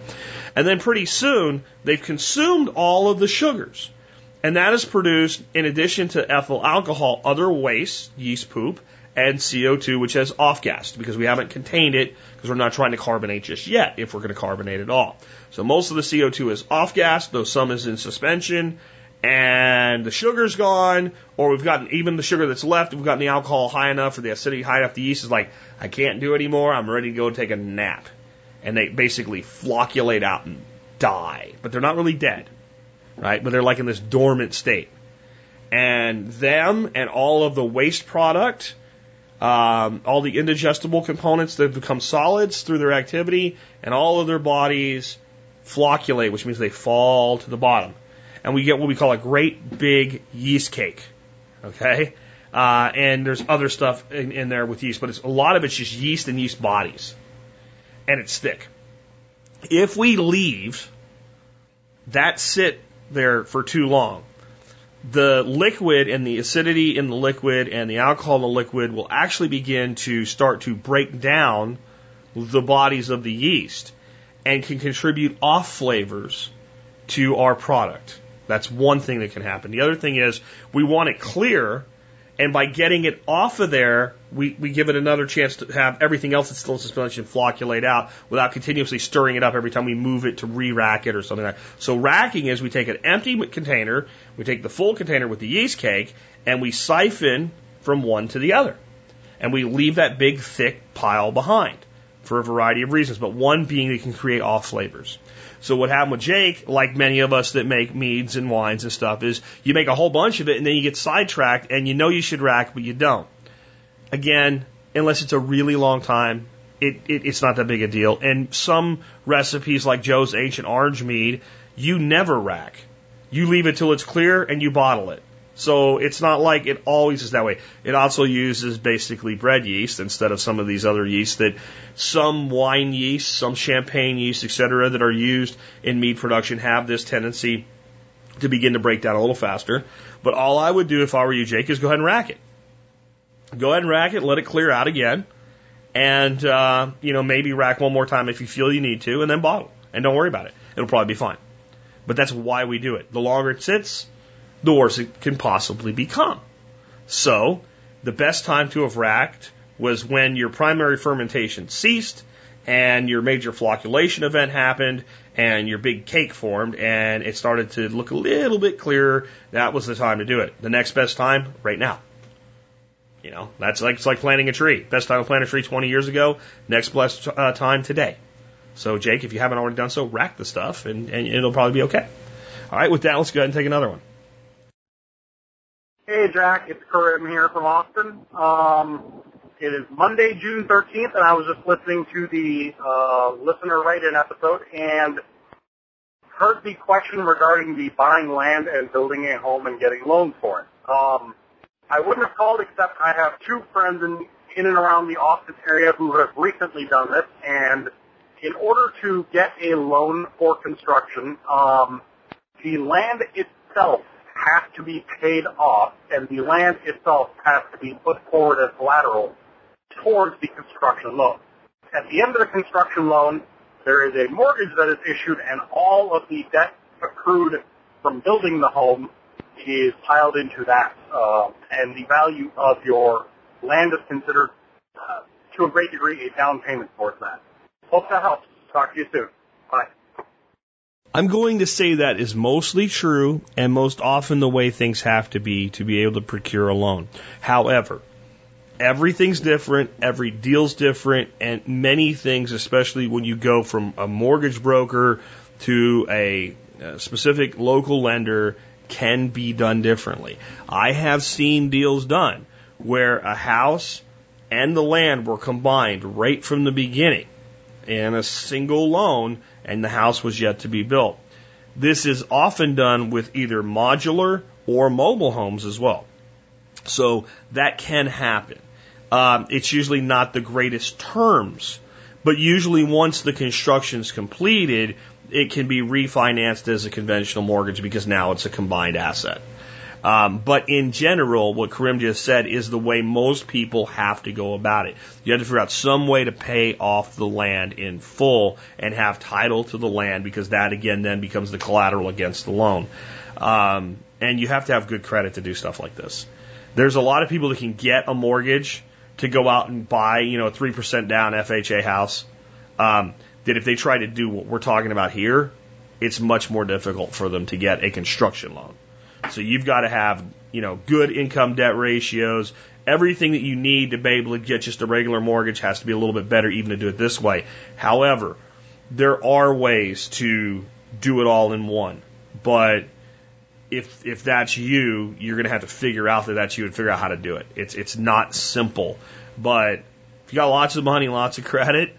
And then pretty soon, they've consumed all of the sugars. And that is produced, in addition to ethyl alcohol, other waste, yeast poop, and CO2, which has off gassed because we haven't contained it because we're not trying to carbonate just yet if we're going to carbonate at all. So most of the CO2 is off gas, though some is in suspension, and the sugar's gone, or we've gotten even the sugar that's left, we've gotten the alcohol high enough or the acidity high enough, the yeast is like, I can't do anymore, I'm ready to go take a nap. And they basically flocculate out and die. But they're not really dead, right? But they're like in this dormant state. And them and all of the waste product, um, all the indigestible components that become solids through their activity, and all of their bodies flocculate, which means they fall to the bottom. And we get what we call a great big yeast cake. Okay? Uh, and there's other stuff in, in there with yeast, but it's, a lot of it's just yeast and yeast bodies. And it's thick. If we leave that sit there for too long, the liquid and the acidity in the liquid and the alcohol in the liquid will actually begin to start to break down the bodies of the yeast and can contribute off flavors to our product. That's one thing that can happen. The other thing is we want it clear, and by getting it off of there, we, we give it another chance to have everything else that's still in suspension flocculate out without continuously stirring it up every time we move it to re-rack it or something like that. So racking is we take an empty container, we take the full container with the yeast cake, and we siphon from one to the other. And we leave that big thick pile behind for a variety of reasons, but one being it can create off flavors. So what happened with Jake, like many of us that make meads and wines and stuff, is you make a whole bunch of it and then you get sidetracked and you know you should rack, but you don't. Again, unless it's a really long time, it, it, it's not that big a deal. And some recipes like Joe's Ancient Orange Mead, you never rack. You leave it till it's clear and you bottle it. So it's not like it always is that way. It also uses basically bread yeast instead of some of these other yeasts that some wine yeast, some champagne yeast, etc., that are used in mead production have this tendency to begin to break down a little faster. But all I would do if I were you, Jake, is go ahead and rack it. Go ahead and rack it, let it clear out again, and uh, you know maybe rack one more time if you feel you need to, and then bottle. And don't worry about it; it'll probably be fine. But that's why we do it. The longer it sits, the worse it can possibly become. So, the best time to have racked was when your primary fermentation ceased and your major flocculation event happened and your big cake formed and it started to look a little bit clearer. That was the time to do it. The next best time, right now. You know, that's like it's like planting a tree. Best time to plant a tree 20 years ago. Next best uh, time today. So, Jake, if you haven't already done so, rack the stuff and, and it'll probably be okay. All right, with that, let's go ahead and take another one. Hey, Jack, it's Karim here from Austin. Um, it is Monday, June 13th, and I was just listening to the uh, listener write-in episode and heard the question regarding the buying land and building a home and getting loans for it. Um, I wouldn't have called except I have two friends in, in and around the Austin area who have recently done this, and in order to get a loan for construction, um, the land itself has to be paid off and the land itself has to be put forward as collateral towards the construction loan. At the end of the construction loan, there is a mortgage that is issued and all of the debt accrued from building the home is piled into that. Uh, and the value of your land is considered uh, to a great degree, a down payment towards that. Hope that helps. Talk to you soon. Bye. I'm going to say that is mostly true and most often the way things have to be to be able to procure a loan. However, everything's different, every deal's different, and many things, especially when you go from a mortgage broker to a, a specific local lender, can be done differently. I have seen deals done where a house and the land were combined right from the beginning in a single loan and the house was yet to be built. This is often done with either modular or mobile homes as well. So that can happen. Um, it's usually not the greatest terms, but usually once the construction is completed, it can be refinanced as a conventional mortgage because now it's a combined asset. Um, but in general, what Karim just said is the way most people have to go about it. You have to figure out some way to pay off the land in full and have title to the land because that again then becomes the collateral against the loan. Um, and you have to have good credit to do stuff like this. There's a lot of people that can get a mortgage to go out and buy, you know, a 3% down FHA house. Um, that if they try to do what we're talking about here, it's much more difficult for them to get a construction loan. So you've got to have, you know, good income debt ratios. Everything that you need to be able to get just a regular mortgage has to be a little bit better even to do it this way. However, there are ways to do it all in one. But if if that's you, you're going to have to figure out that that's you and figure out how to do it. It's it's not simple. But if you got lots of money, lots of credit,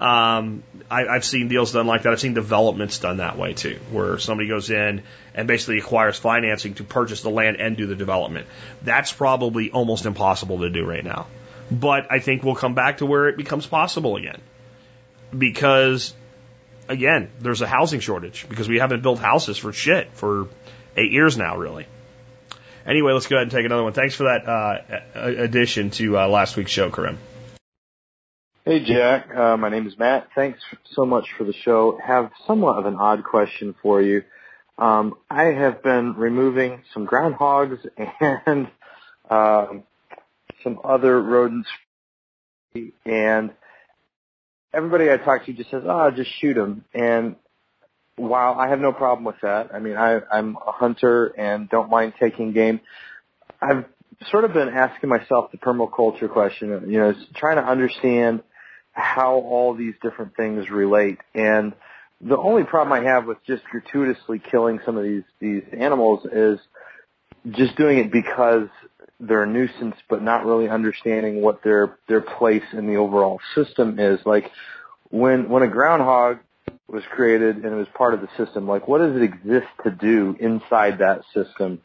um, I, I've seen deals done like that. I've seen developments done that way too, where somebody goes in and basically acquires financing to purchase the land and do the development. That's probably almost impossible to do right now. But I think we'll come back to where it becomes possible again. Because, again, there's a housing shortage because we haven't built houses for shit for eight years now, really. Anyway, let's go ahead and take another one. Thanks for that uh, addition to uh, last week's show, Karim. Hey, Jack. Uh, my name is Matt. Thanks so much for the show. Have somewhat of an odd question for you. Um, I have been removing some groundhogs and um, some other rodents, and everybody I talk to just says, "Oh, just shoot them." And while I have no problem with that, I mean, I, I'm a hunter and don't mind taking game. I've sort of been asking myself the permaculture question, you know, trying to understand how all these different things relate. And the only problem I have with just gratuitously killing some of these these animals is just doing it because they're a nuisance, but not really understanding what their their place in the overall system is. Like when when a groundhog was created and it was part of the system, like what does it exist to do inside that system?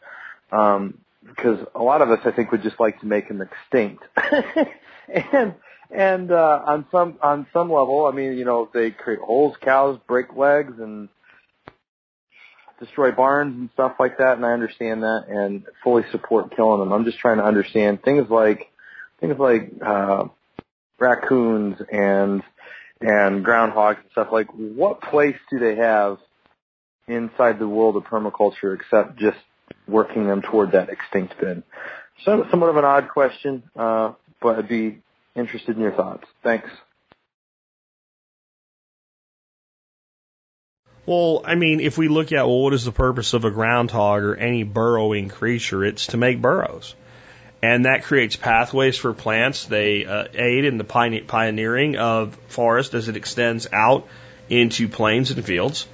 Um, because a lot of us, I think, would just like to make them extinct. and and uh, on some on some level, I mean, you know, they create holes, cows, break legs, and destroy barns and stuff like that. And I understand that and fully support killing them. I'm just trying to understand things like things like uh, raccoons and and groundhogs and stuff. Like, what place do they have inside the world of permaculture except just working them toward that extinct bin? So, somewhat of an odd question, uh, but I'd be Interested in your thoughts. Thanks. Well, I mean, if we look at well, what is the purpose of a groundhog or any burrowing creature? It's to make burrows. And that creates pathways for plants. They uh, aid in the pioneering of forest as it extends out into plains and fields.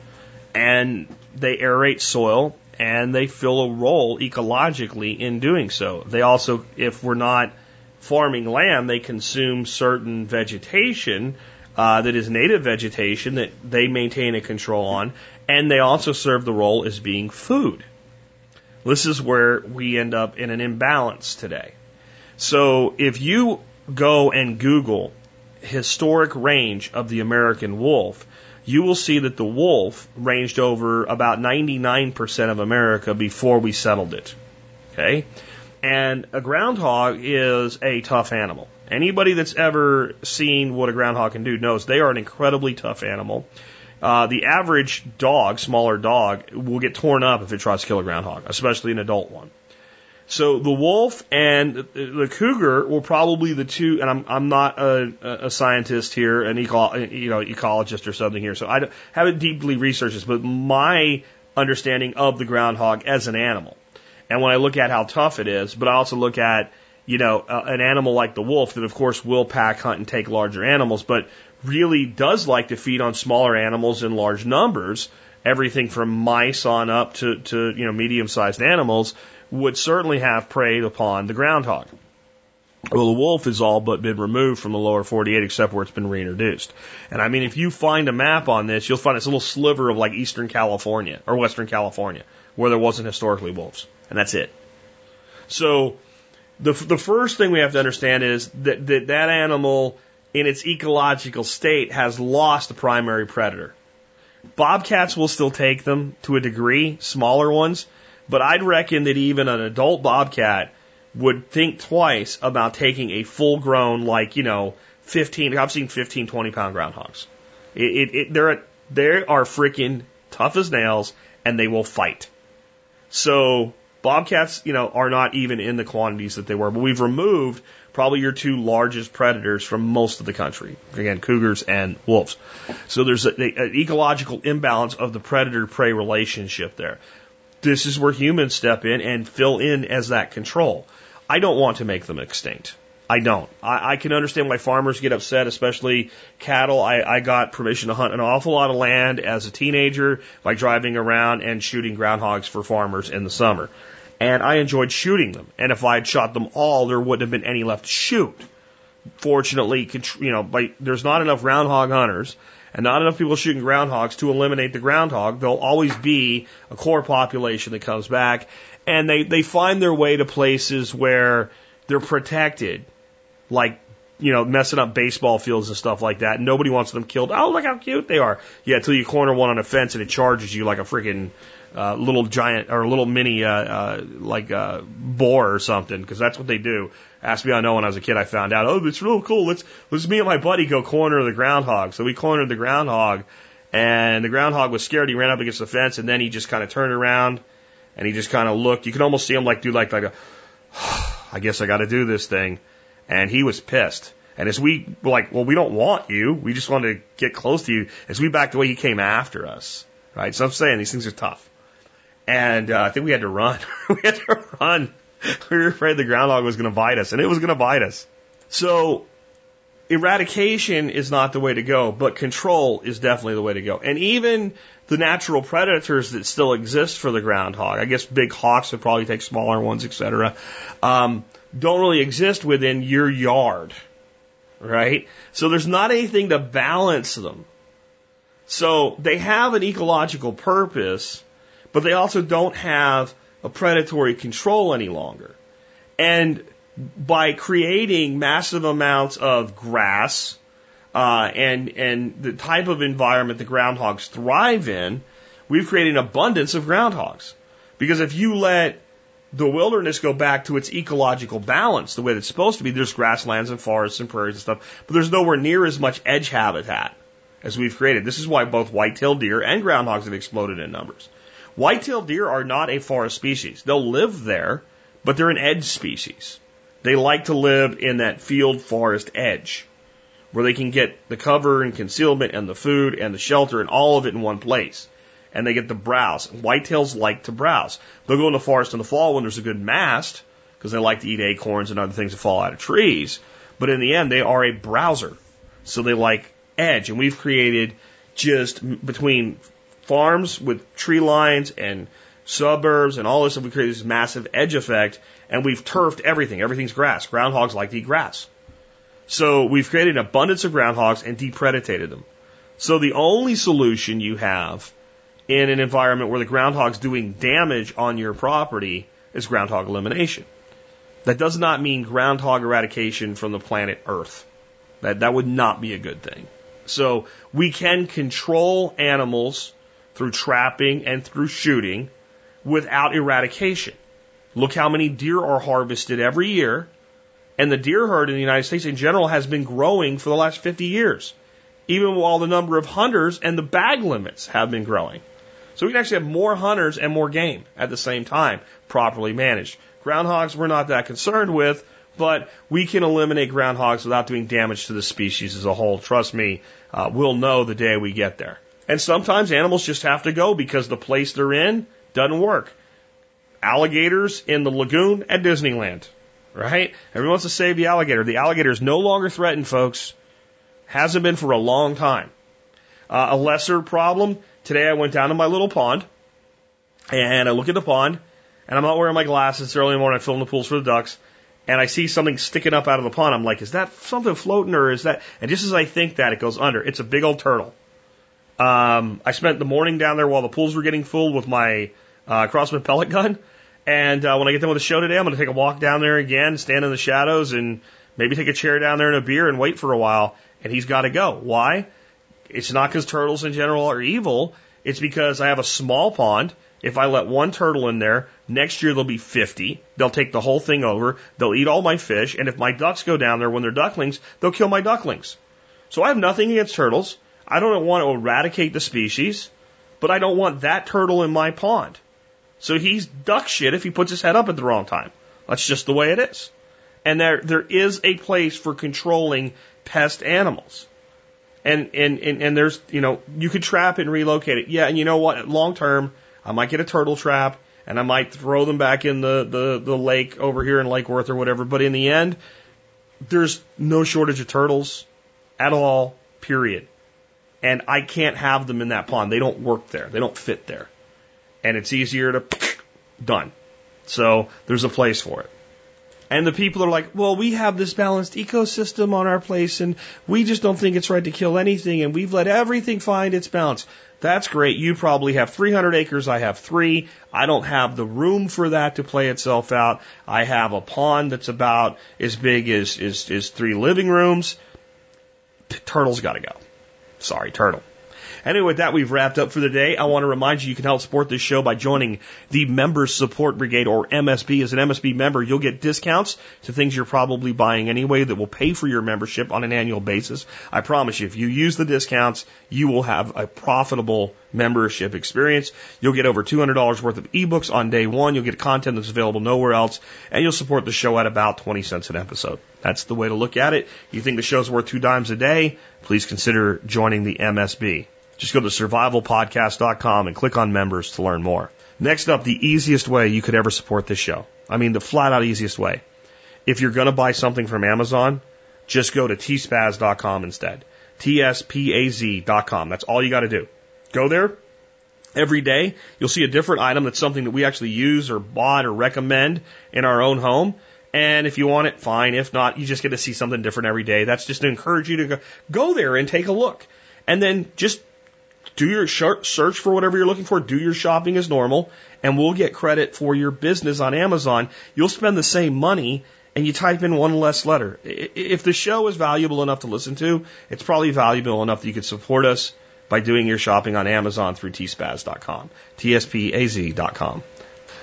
And they aerate soil and they fill a role ecologically in doing so. They also, if we're not farming land, they consume certain vegetation uh, that is native vegetation that they maintain a control on, and they also serve the role as being food. This is where we end up in an imbalance today. So if you go and Google historic range of the American wolf, you will see that the wolf ranged over about 99% of America before we settled it. Okay? And a groundhog is a tough animal. Anybody that's ever seen what a groundhog can do knows they are an incredibly tough animal. Uh, the average dog, smaller dog, will get torn up if it tries to kill a groundhog, especially an adult one. So the wolf and the cougar were probably the two, and I'm I'm not a, a scientist here, an eco, you know ecologist or something here, so I haven't deeply researched this, but my understanding of the groundhog as an animal, and when I look at how tough it is, but I also look at you know uh, an animal like the wolf that of course will pack hunt and take larger animals, but really does like to feed on smaller animals in large numbers, everything from mice on up to to you know medium sized animals would certainly have preyed upon the groundhog. Well, the wolf has all but been removed from the lower 48 except where it's been reintroduced. And I mean, if you find a map on this, you'll find this little sliver of like Eastern California or Western California where there wasn't historically wolves. And that's it. So the, the first thing we have to understand is that, that that animal in its ecological state has lost the primary predator. Bobcats will still take them to a degree, smaller ones, but I'd reckon that even an adult bobcat would think twice about taking a full grown, like, you know, 15, I've seen 15, 20 pound groundhogs. It, it, it, they're, they are freaking tough as nails and they will fight. So bobcats, you know, are not even in the quantities that they were, but we've removed probably your two largest predators from most of the country. Again, cougars and wolves. So there's a, a, an ecological imbalance of the predator prey relationship there this is where humans step in and fill in as that control. I don't want to make them extinct. I don't. I, I can understand why farmers get upset, especially cattle. I, I got permission to hunt an awful lot of land as a teenager by driving around and shooting groundhogs for farmers in the summer. And I enjoyed shooting them. And if I had shot them all, there wouldn't have been any left to shoot. Fortunately, you know, by, there's not enough groundhog hunters and not enough people shooting groundhogs to eliminate the groundhog. There'll always be a core population that comes back, and they, they find their way to places where they're protected, like you know, messing up baseball fields and stuff like that. Nobody wants them killed. Oh, look how cute they are. Yeah, until you corner one on a fence and it charges you like a freaking uh, little giant or a little mini uh, uh, like uh, boar or something, because that's what they do. Ask me, I know when I was a kid, I found out. Oh, it's real cool. Let's let's me and my buddy go corner the groundhog. So we cornered the groundhog, and the groundhog was scared. He ran up against the fence, and then he just kind of turned around, and he just kind of looked. You could almost see him like do like like a, I guess I got to do this thing, and he was pissed. And as we were like, well, we don't want you. We just wanted to get close to you. As we backed away, he came after us. Right. So I'm saying these things are tough. And uh, I think we had to run. we had to run. We were afraid the groundhog was going to bite us, and it was going to bite us. So eradication is not the way to go, but control is definitely the way to go. And even the natural predators that still exist for the groundhog, I guess big hawks would probably take smaller ones, etc., um, don't really exist within your yard, right? So there's not anything to balance them. So they have an ecological purpose, but they also don't have a predatory control any longer. And by creating massive amounts of grass uh, and and the type of environment the groundhogs thrive in, we've created an abundance of groundhogs. Because if you let the wilderness go back to its ecological balance, the way it's supposed to be, there's grasslands and forests and prairies and stuff, but there's nowhere near as much edge habitat as we've created. This is why both white-tailed deer and groundhogs have exploded in numbers. White-tailed deer are not a forest species. They'll live there, but they're an edge species. They like to live in that field forest edge where they can get the cover and concealment and the food and the shelter and all of it in one place. And they get to browse. Whitetails like to browse. They'll go in the forest in the fall when there's a good mast because they like to eat acorns and other things that fall out of trees. But in the end, they are a browser. So they like edge. And we've created just between farms with tree lines and suburbs and all this, and we created this massive edge effect, and we've turfed everything. Everything's grass. Groundhogs like to eat grass. So we've created an abundance of groundhogs and depredated them. So the only solution you have in an environment where the groundhog's doing damage on your property is groundhog elimination. That does not mean groundhog eradication from the planet Earth. That, that would not be a good thing. So we can control animals through trapping and through shooting without eradication. Look how many deer are harvested every year. And the deer herd in the United States in general has been growing for the last 50 years, even while the number of hunters and the bag limits have been growing. So we can actually have more hunters and more game at the same time, properly managed. Groundhogs we're not that concerned with, but we can eliminate groundhogs without doing damage to the species as a whole. Trust me, uh, we'll know the day we get there. And sometimes animals just have to go because the place they're in doesn't work. Alligators in the lagoon at Disneyland, right? Everyone wants to save the alligator. The alligator is no longer threatened, folks. Hasn't been for a long time. Uh, a lesser problem, today I went down to my little pond and I look at the pond and I'm not wearing my glasses. It's early in the morning. I fill in the pools for the ducks and I see something sticking up out of the pond. I'm like, is that something floating or is that? And just as I think that, it goes under. It's a big old turtle. Um, I spent the morning down there while the pools were getting full with my uh, Crosman pellet gun. And uh, when I get done with the show today, I'm going to take a walk down there again, stand in the shadows, and maybe take a chair down there and a beer and wait for a while. And he's got to go. Why? It's not because turtles in general are evil. It's because I have a small pond. If I let one turtle in there, next year there'll be 50. They'll take the whole thing over. They'll eat all my fish. And if my ducks go down there when they're ducklings, they'll kill my ducklings. So I have nothing against turtles. I don't want to eradicate the species, but I don't want that turtle in my pond. So he's duck shit if he puts his head up at the wrong time. That's just the way it is. And there, there is a place for controlling pest animals. And, and, and, and there's, you know, you could trap and relocate it. Yeah. And you know what? Long term, I might get a turtle trap and I might throw them back in the, the, the lake over here in Lake Worth or whatever. But in the end, there's no shortage of turtles at all, period. And I can't have them in that pond. They don't work there. They don't fit there. And it's easier to done. So there's a place for it. And the people are like, well, we have this balanced ecosystem on our place and we just don't think it's right to kill anything and we've let everything find its balance. That's great. You probably have 300 acres. I have three. I don't have the room for that to play itself out. I have a pond that's about as big as, as, as three living rooms. Turtle's got to go. Sorry, turtle. Anyway, with that, we've wrapped up for the day. I want to remind you you can help support this show by joining the Members Support Brigade or MSB. As an MSB member, you'll get discounts to things you're probably buying anyway that will pay for your membership on an annual basis. I promise you, if you use the discounts, you will have a profitable membership experience. You'll get over $200 worth of ebooks on day one. You'll get content that's available nowhere else, and you'll support the show at about 20 cents an episode. That's the way to look at it. You think the show's worth two dimes a day? Please consider joining the MSB. Just go to survivalpodcast.com and click on members to learn more. Next up, the easiest way you could ever support this show. I mean, the flat out easiest way. If you're going to buy something from Amazon, just go to tspaz.com instead. T-S-P-A-Z.com. That's all you got to do. Go there. Every day, you'll see a different item that's something that we actually use or bought or recommend in our own home. And if you want it, fine. If not, you just get to see something different every day. That's just to encourage you to go, go there and take a look. And then just do your search for whatever you're looking for, do your shopping as normal, and we'll get credit for your business on Amazon. You'll spend the same money and you type in one less letter. If the show is valuable enough to listen to, it's probably valuable enough that you could support us by doing your shopping on Amazon through tspaz.com, T-S-P-A-Z.com.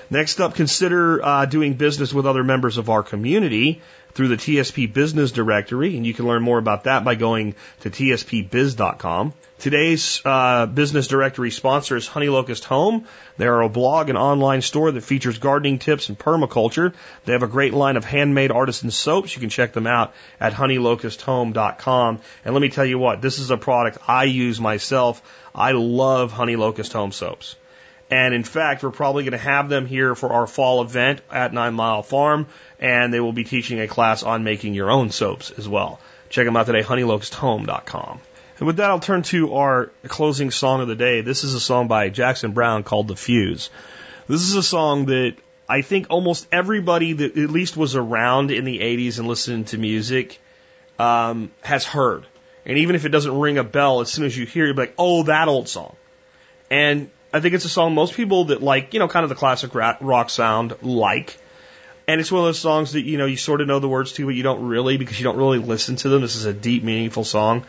Next up, consider uh, doing business with other members of our community through the TSP Business Directory, and you can learn more about that by going to tspbiz.com. Today's uh, business directory sponsor is Honey Locust Home. They are a blog and online store that features gardening tips and permaculture. They have a great line of handmade artisan soaps. You can check them out at honeylocusthome.com. And let me tell you what, this is a product I use myself. I love Honey Locust Home soaps. And in fact, we're probably going to have them here for our fall event at Nine Mile Farm, and they will be teaching a class on making your own soaps as well. Check them out today, honeylocusthome.com. And with that, I'll turn to our closing song of the day. This is a song by Jackson Browne called The Fuse. This is a song that I think almost everybody that at least was around in the 80s and listened to music um, has heard. And even if it doesn't ring a bell, as soon as you hear it, you're like, oh, that old song. And I think it's a song most people that like, you know, kind of the classic rock sound like. And it's one of those songs that, you know, you sort of know the words to, but you don't really because you don't really listen to them. This is a deep, meaningful song.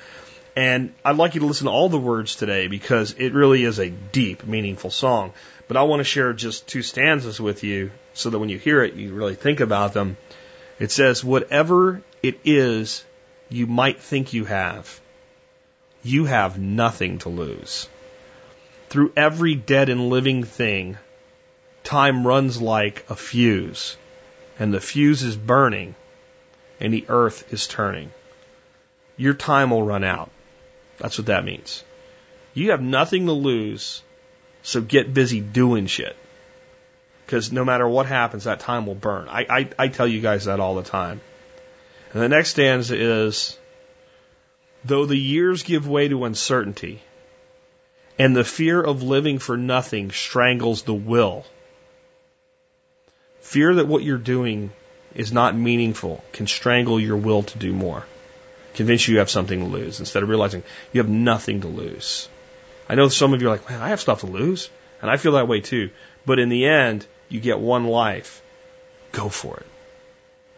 And I'd like you to listen to all the words today because it really is a deep, meaningful song. But I want to share just two stanzas with you so that when you hear it, you really think about them. It says, Whatever it is you might think you have, you have nothing to lose. Through every dead and living thing, time runs like a fuse. and the fuse is burning and the earth is turning. Your time will run out. That's what that means. You have nothing to lose, so get busy doing shit. Because no matter what happens, that time will burn. I, I, I tell you guys that all the time. And the next stanza is Though the years give way to uncertainty, and the fear of living for nothing strangles the will, fear that what you're doing is not meaningful can strangle your will to do more. Convince you you have something to lose instead of realizing you have nothing to lose. I know some of you are like, man, I have stuff to lose. And I feel that way too. But in the end, you get one life. Go for it.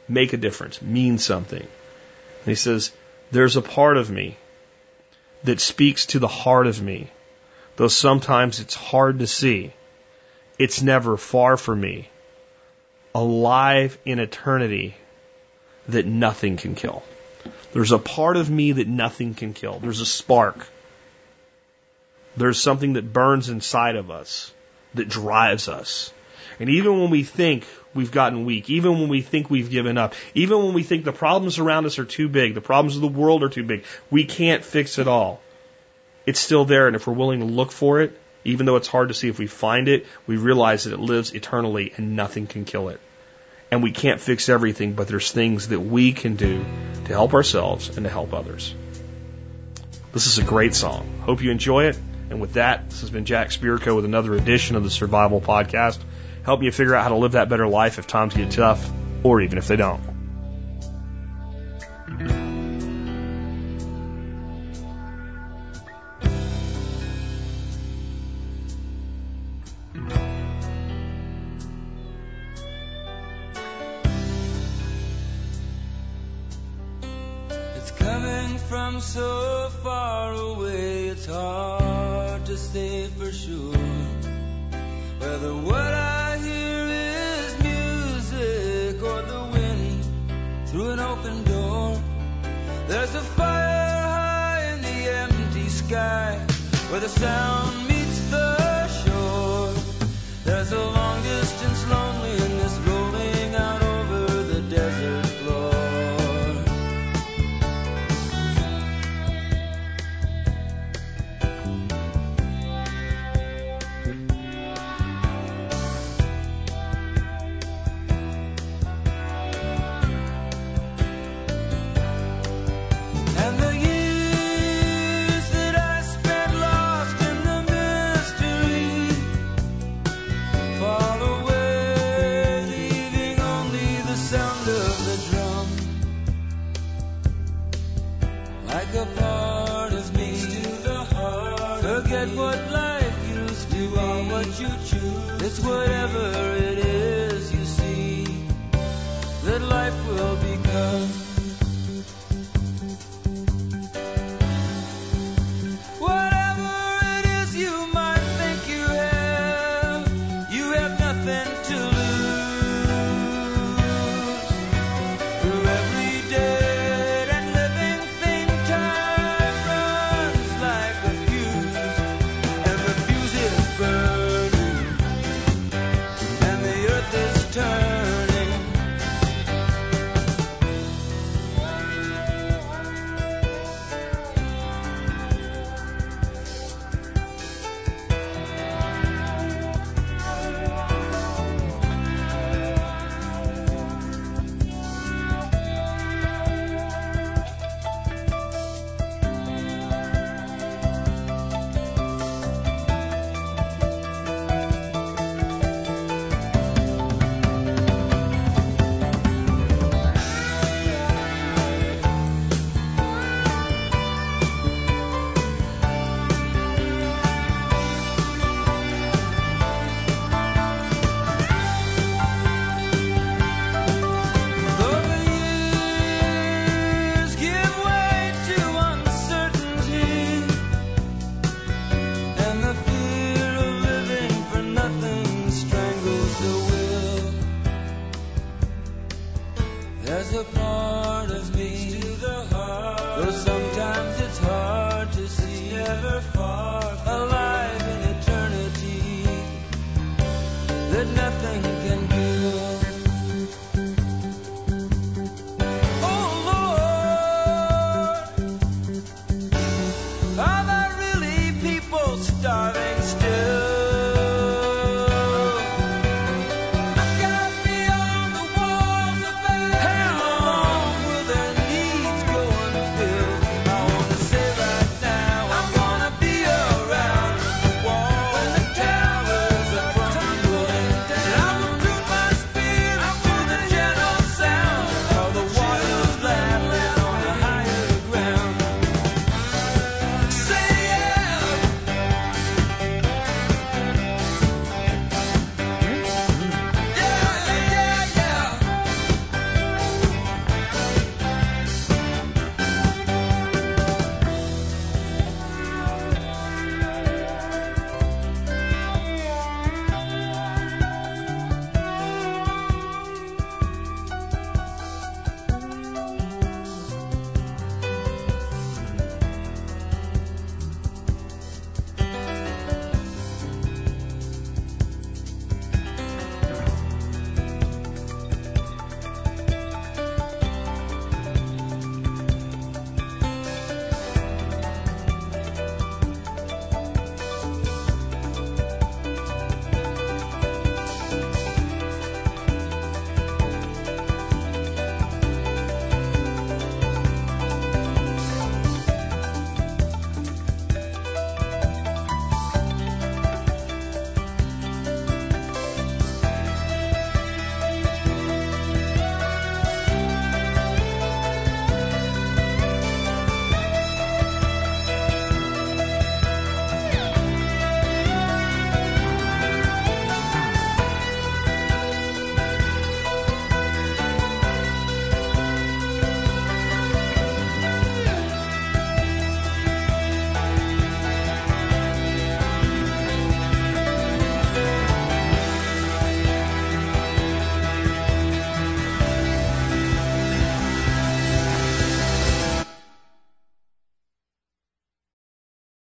Make a difference. Mean something. And he says, there's a part of me that speaks to the heart of me, though sometimes it's hard to see. It's never far from me, alive in eternity that nothing can kill. There's a part of me that nothing can kill. There's a spark. There's something that burns inside of us that drives us. And even when we think we've gotten weak, even when we think we've given up, even when we think the problems around us are too big, the problems of the world are too big, we can't fix it all. It's still there, and if we're willing to look for it, even though it's hard to see if we find it, we realize that it lives eternally and nothing can kill it. And we can't fix everything, but there's things that we can do to help ourselves and to help others. This is a great song. Hope you enjoy it. And with that, this has been Jack Spirko with another edition of the Survival Podcast. Help you figure out how to live that better life if times get tough, or even if they don't.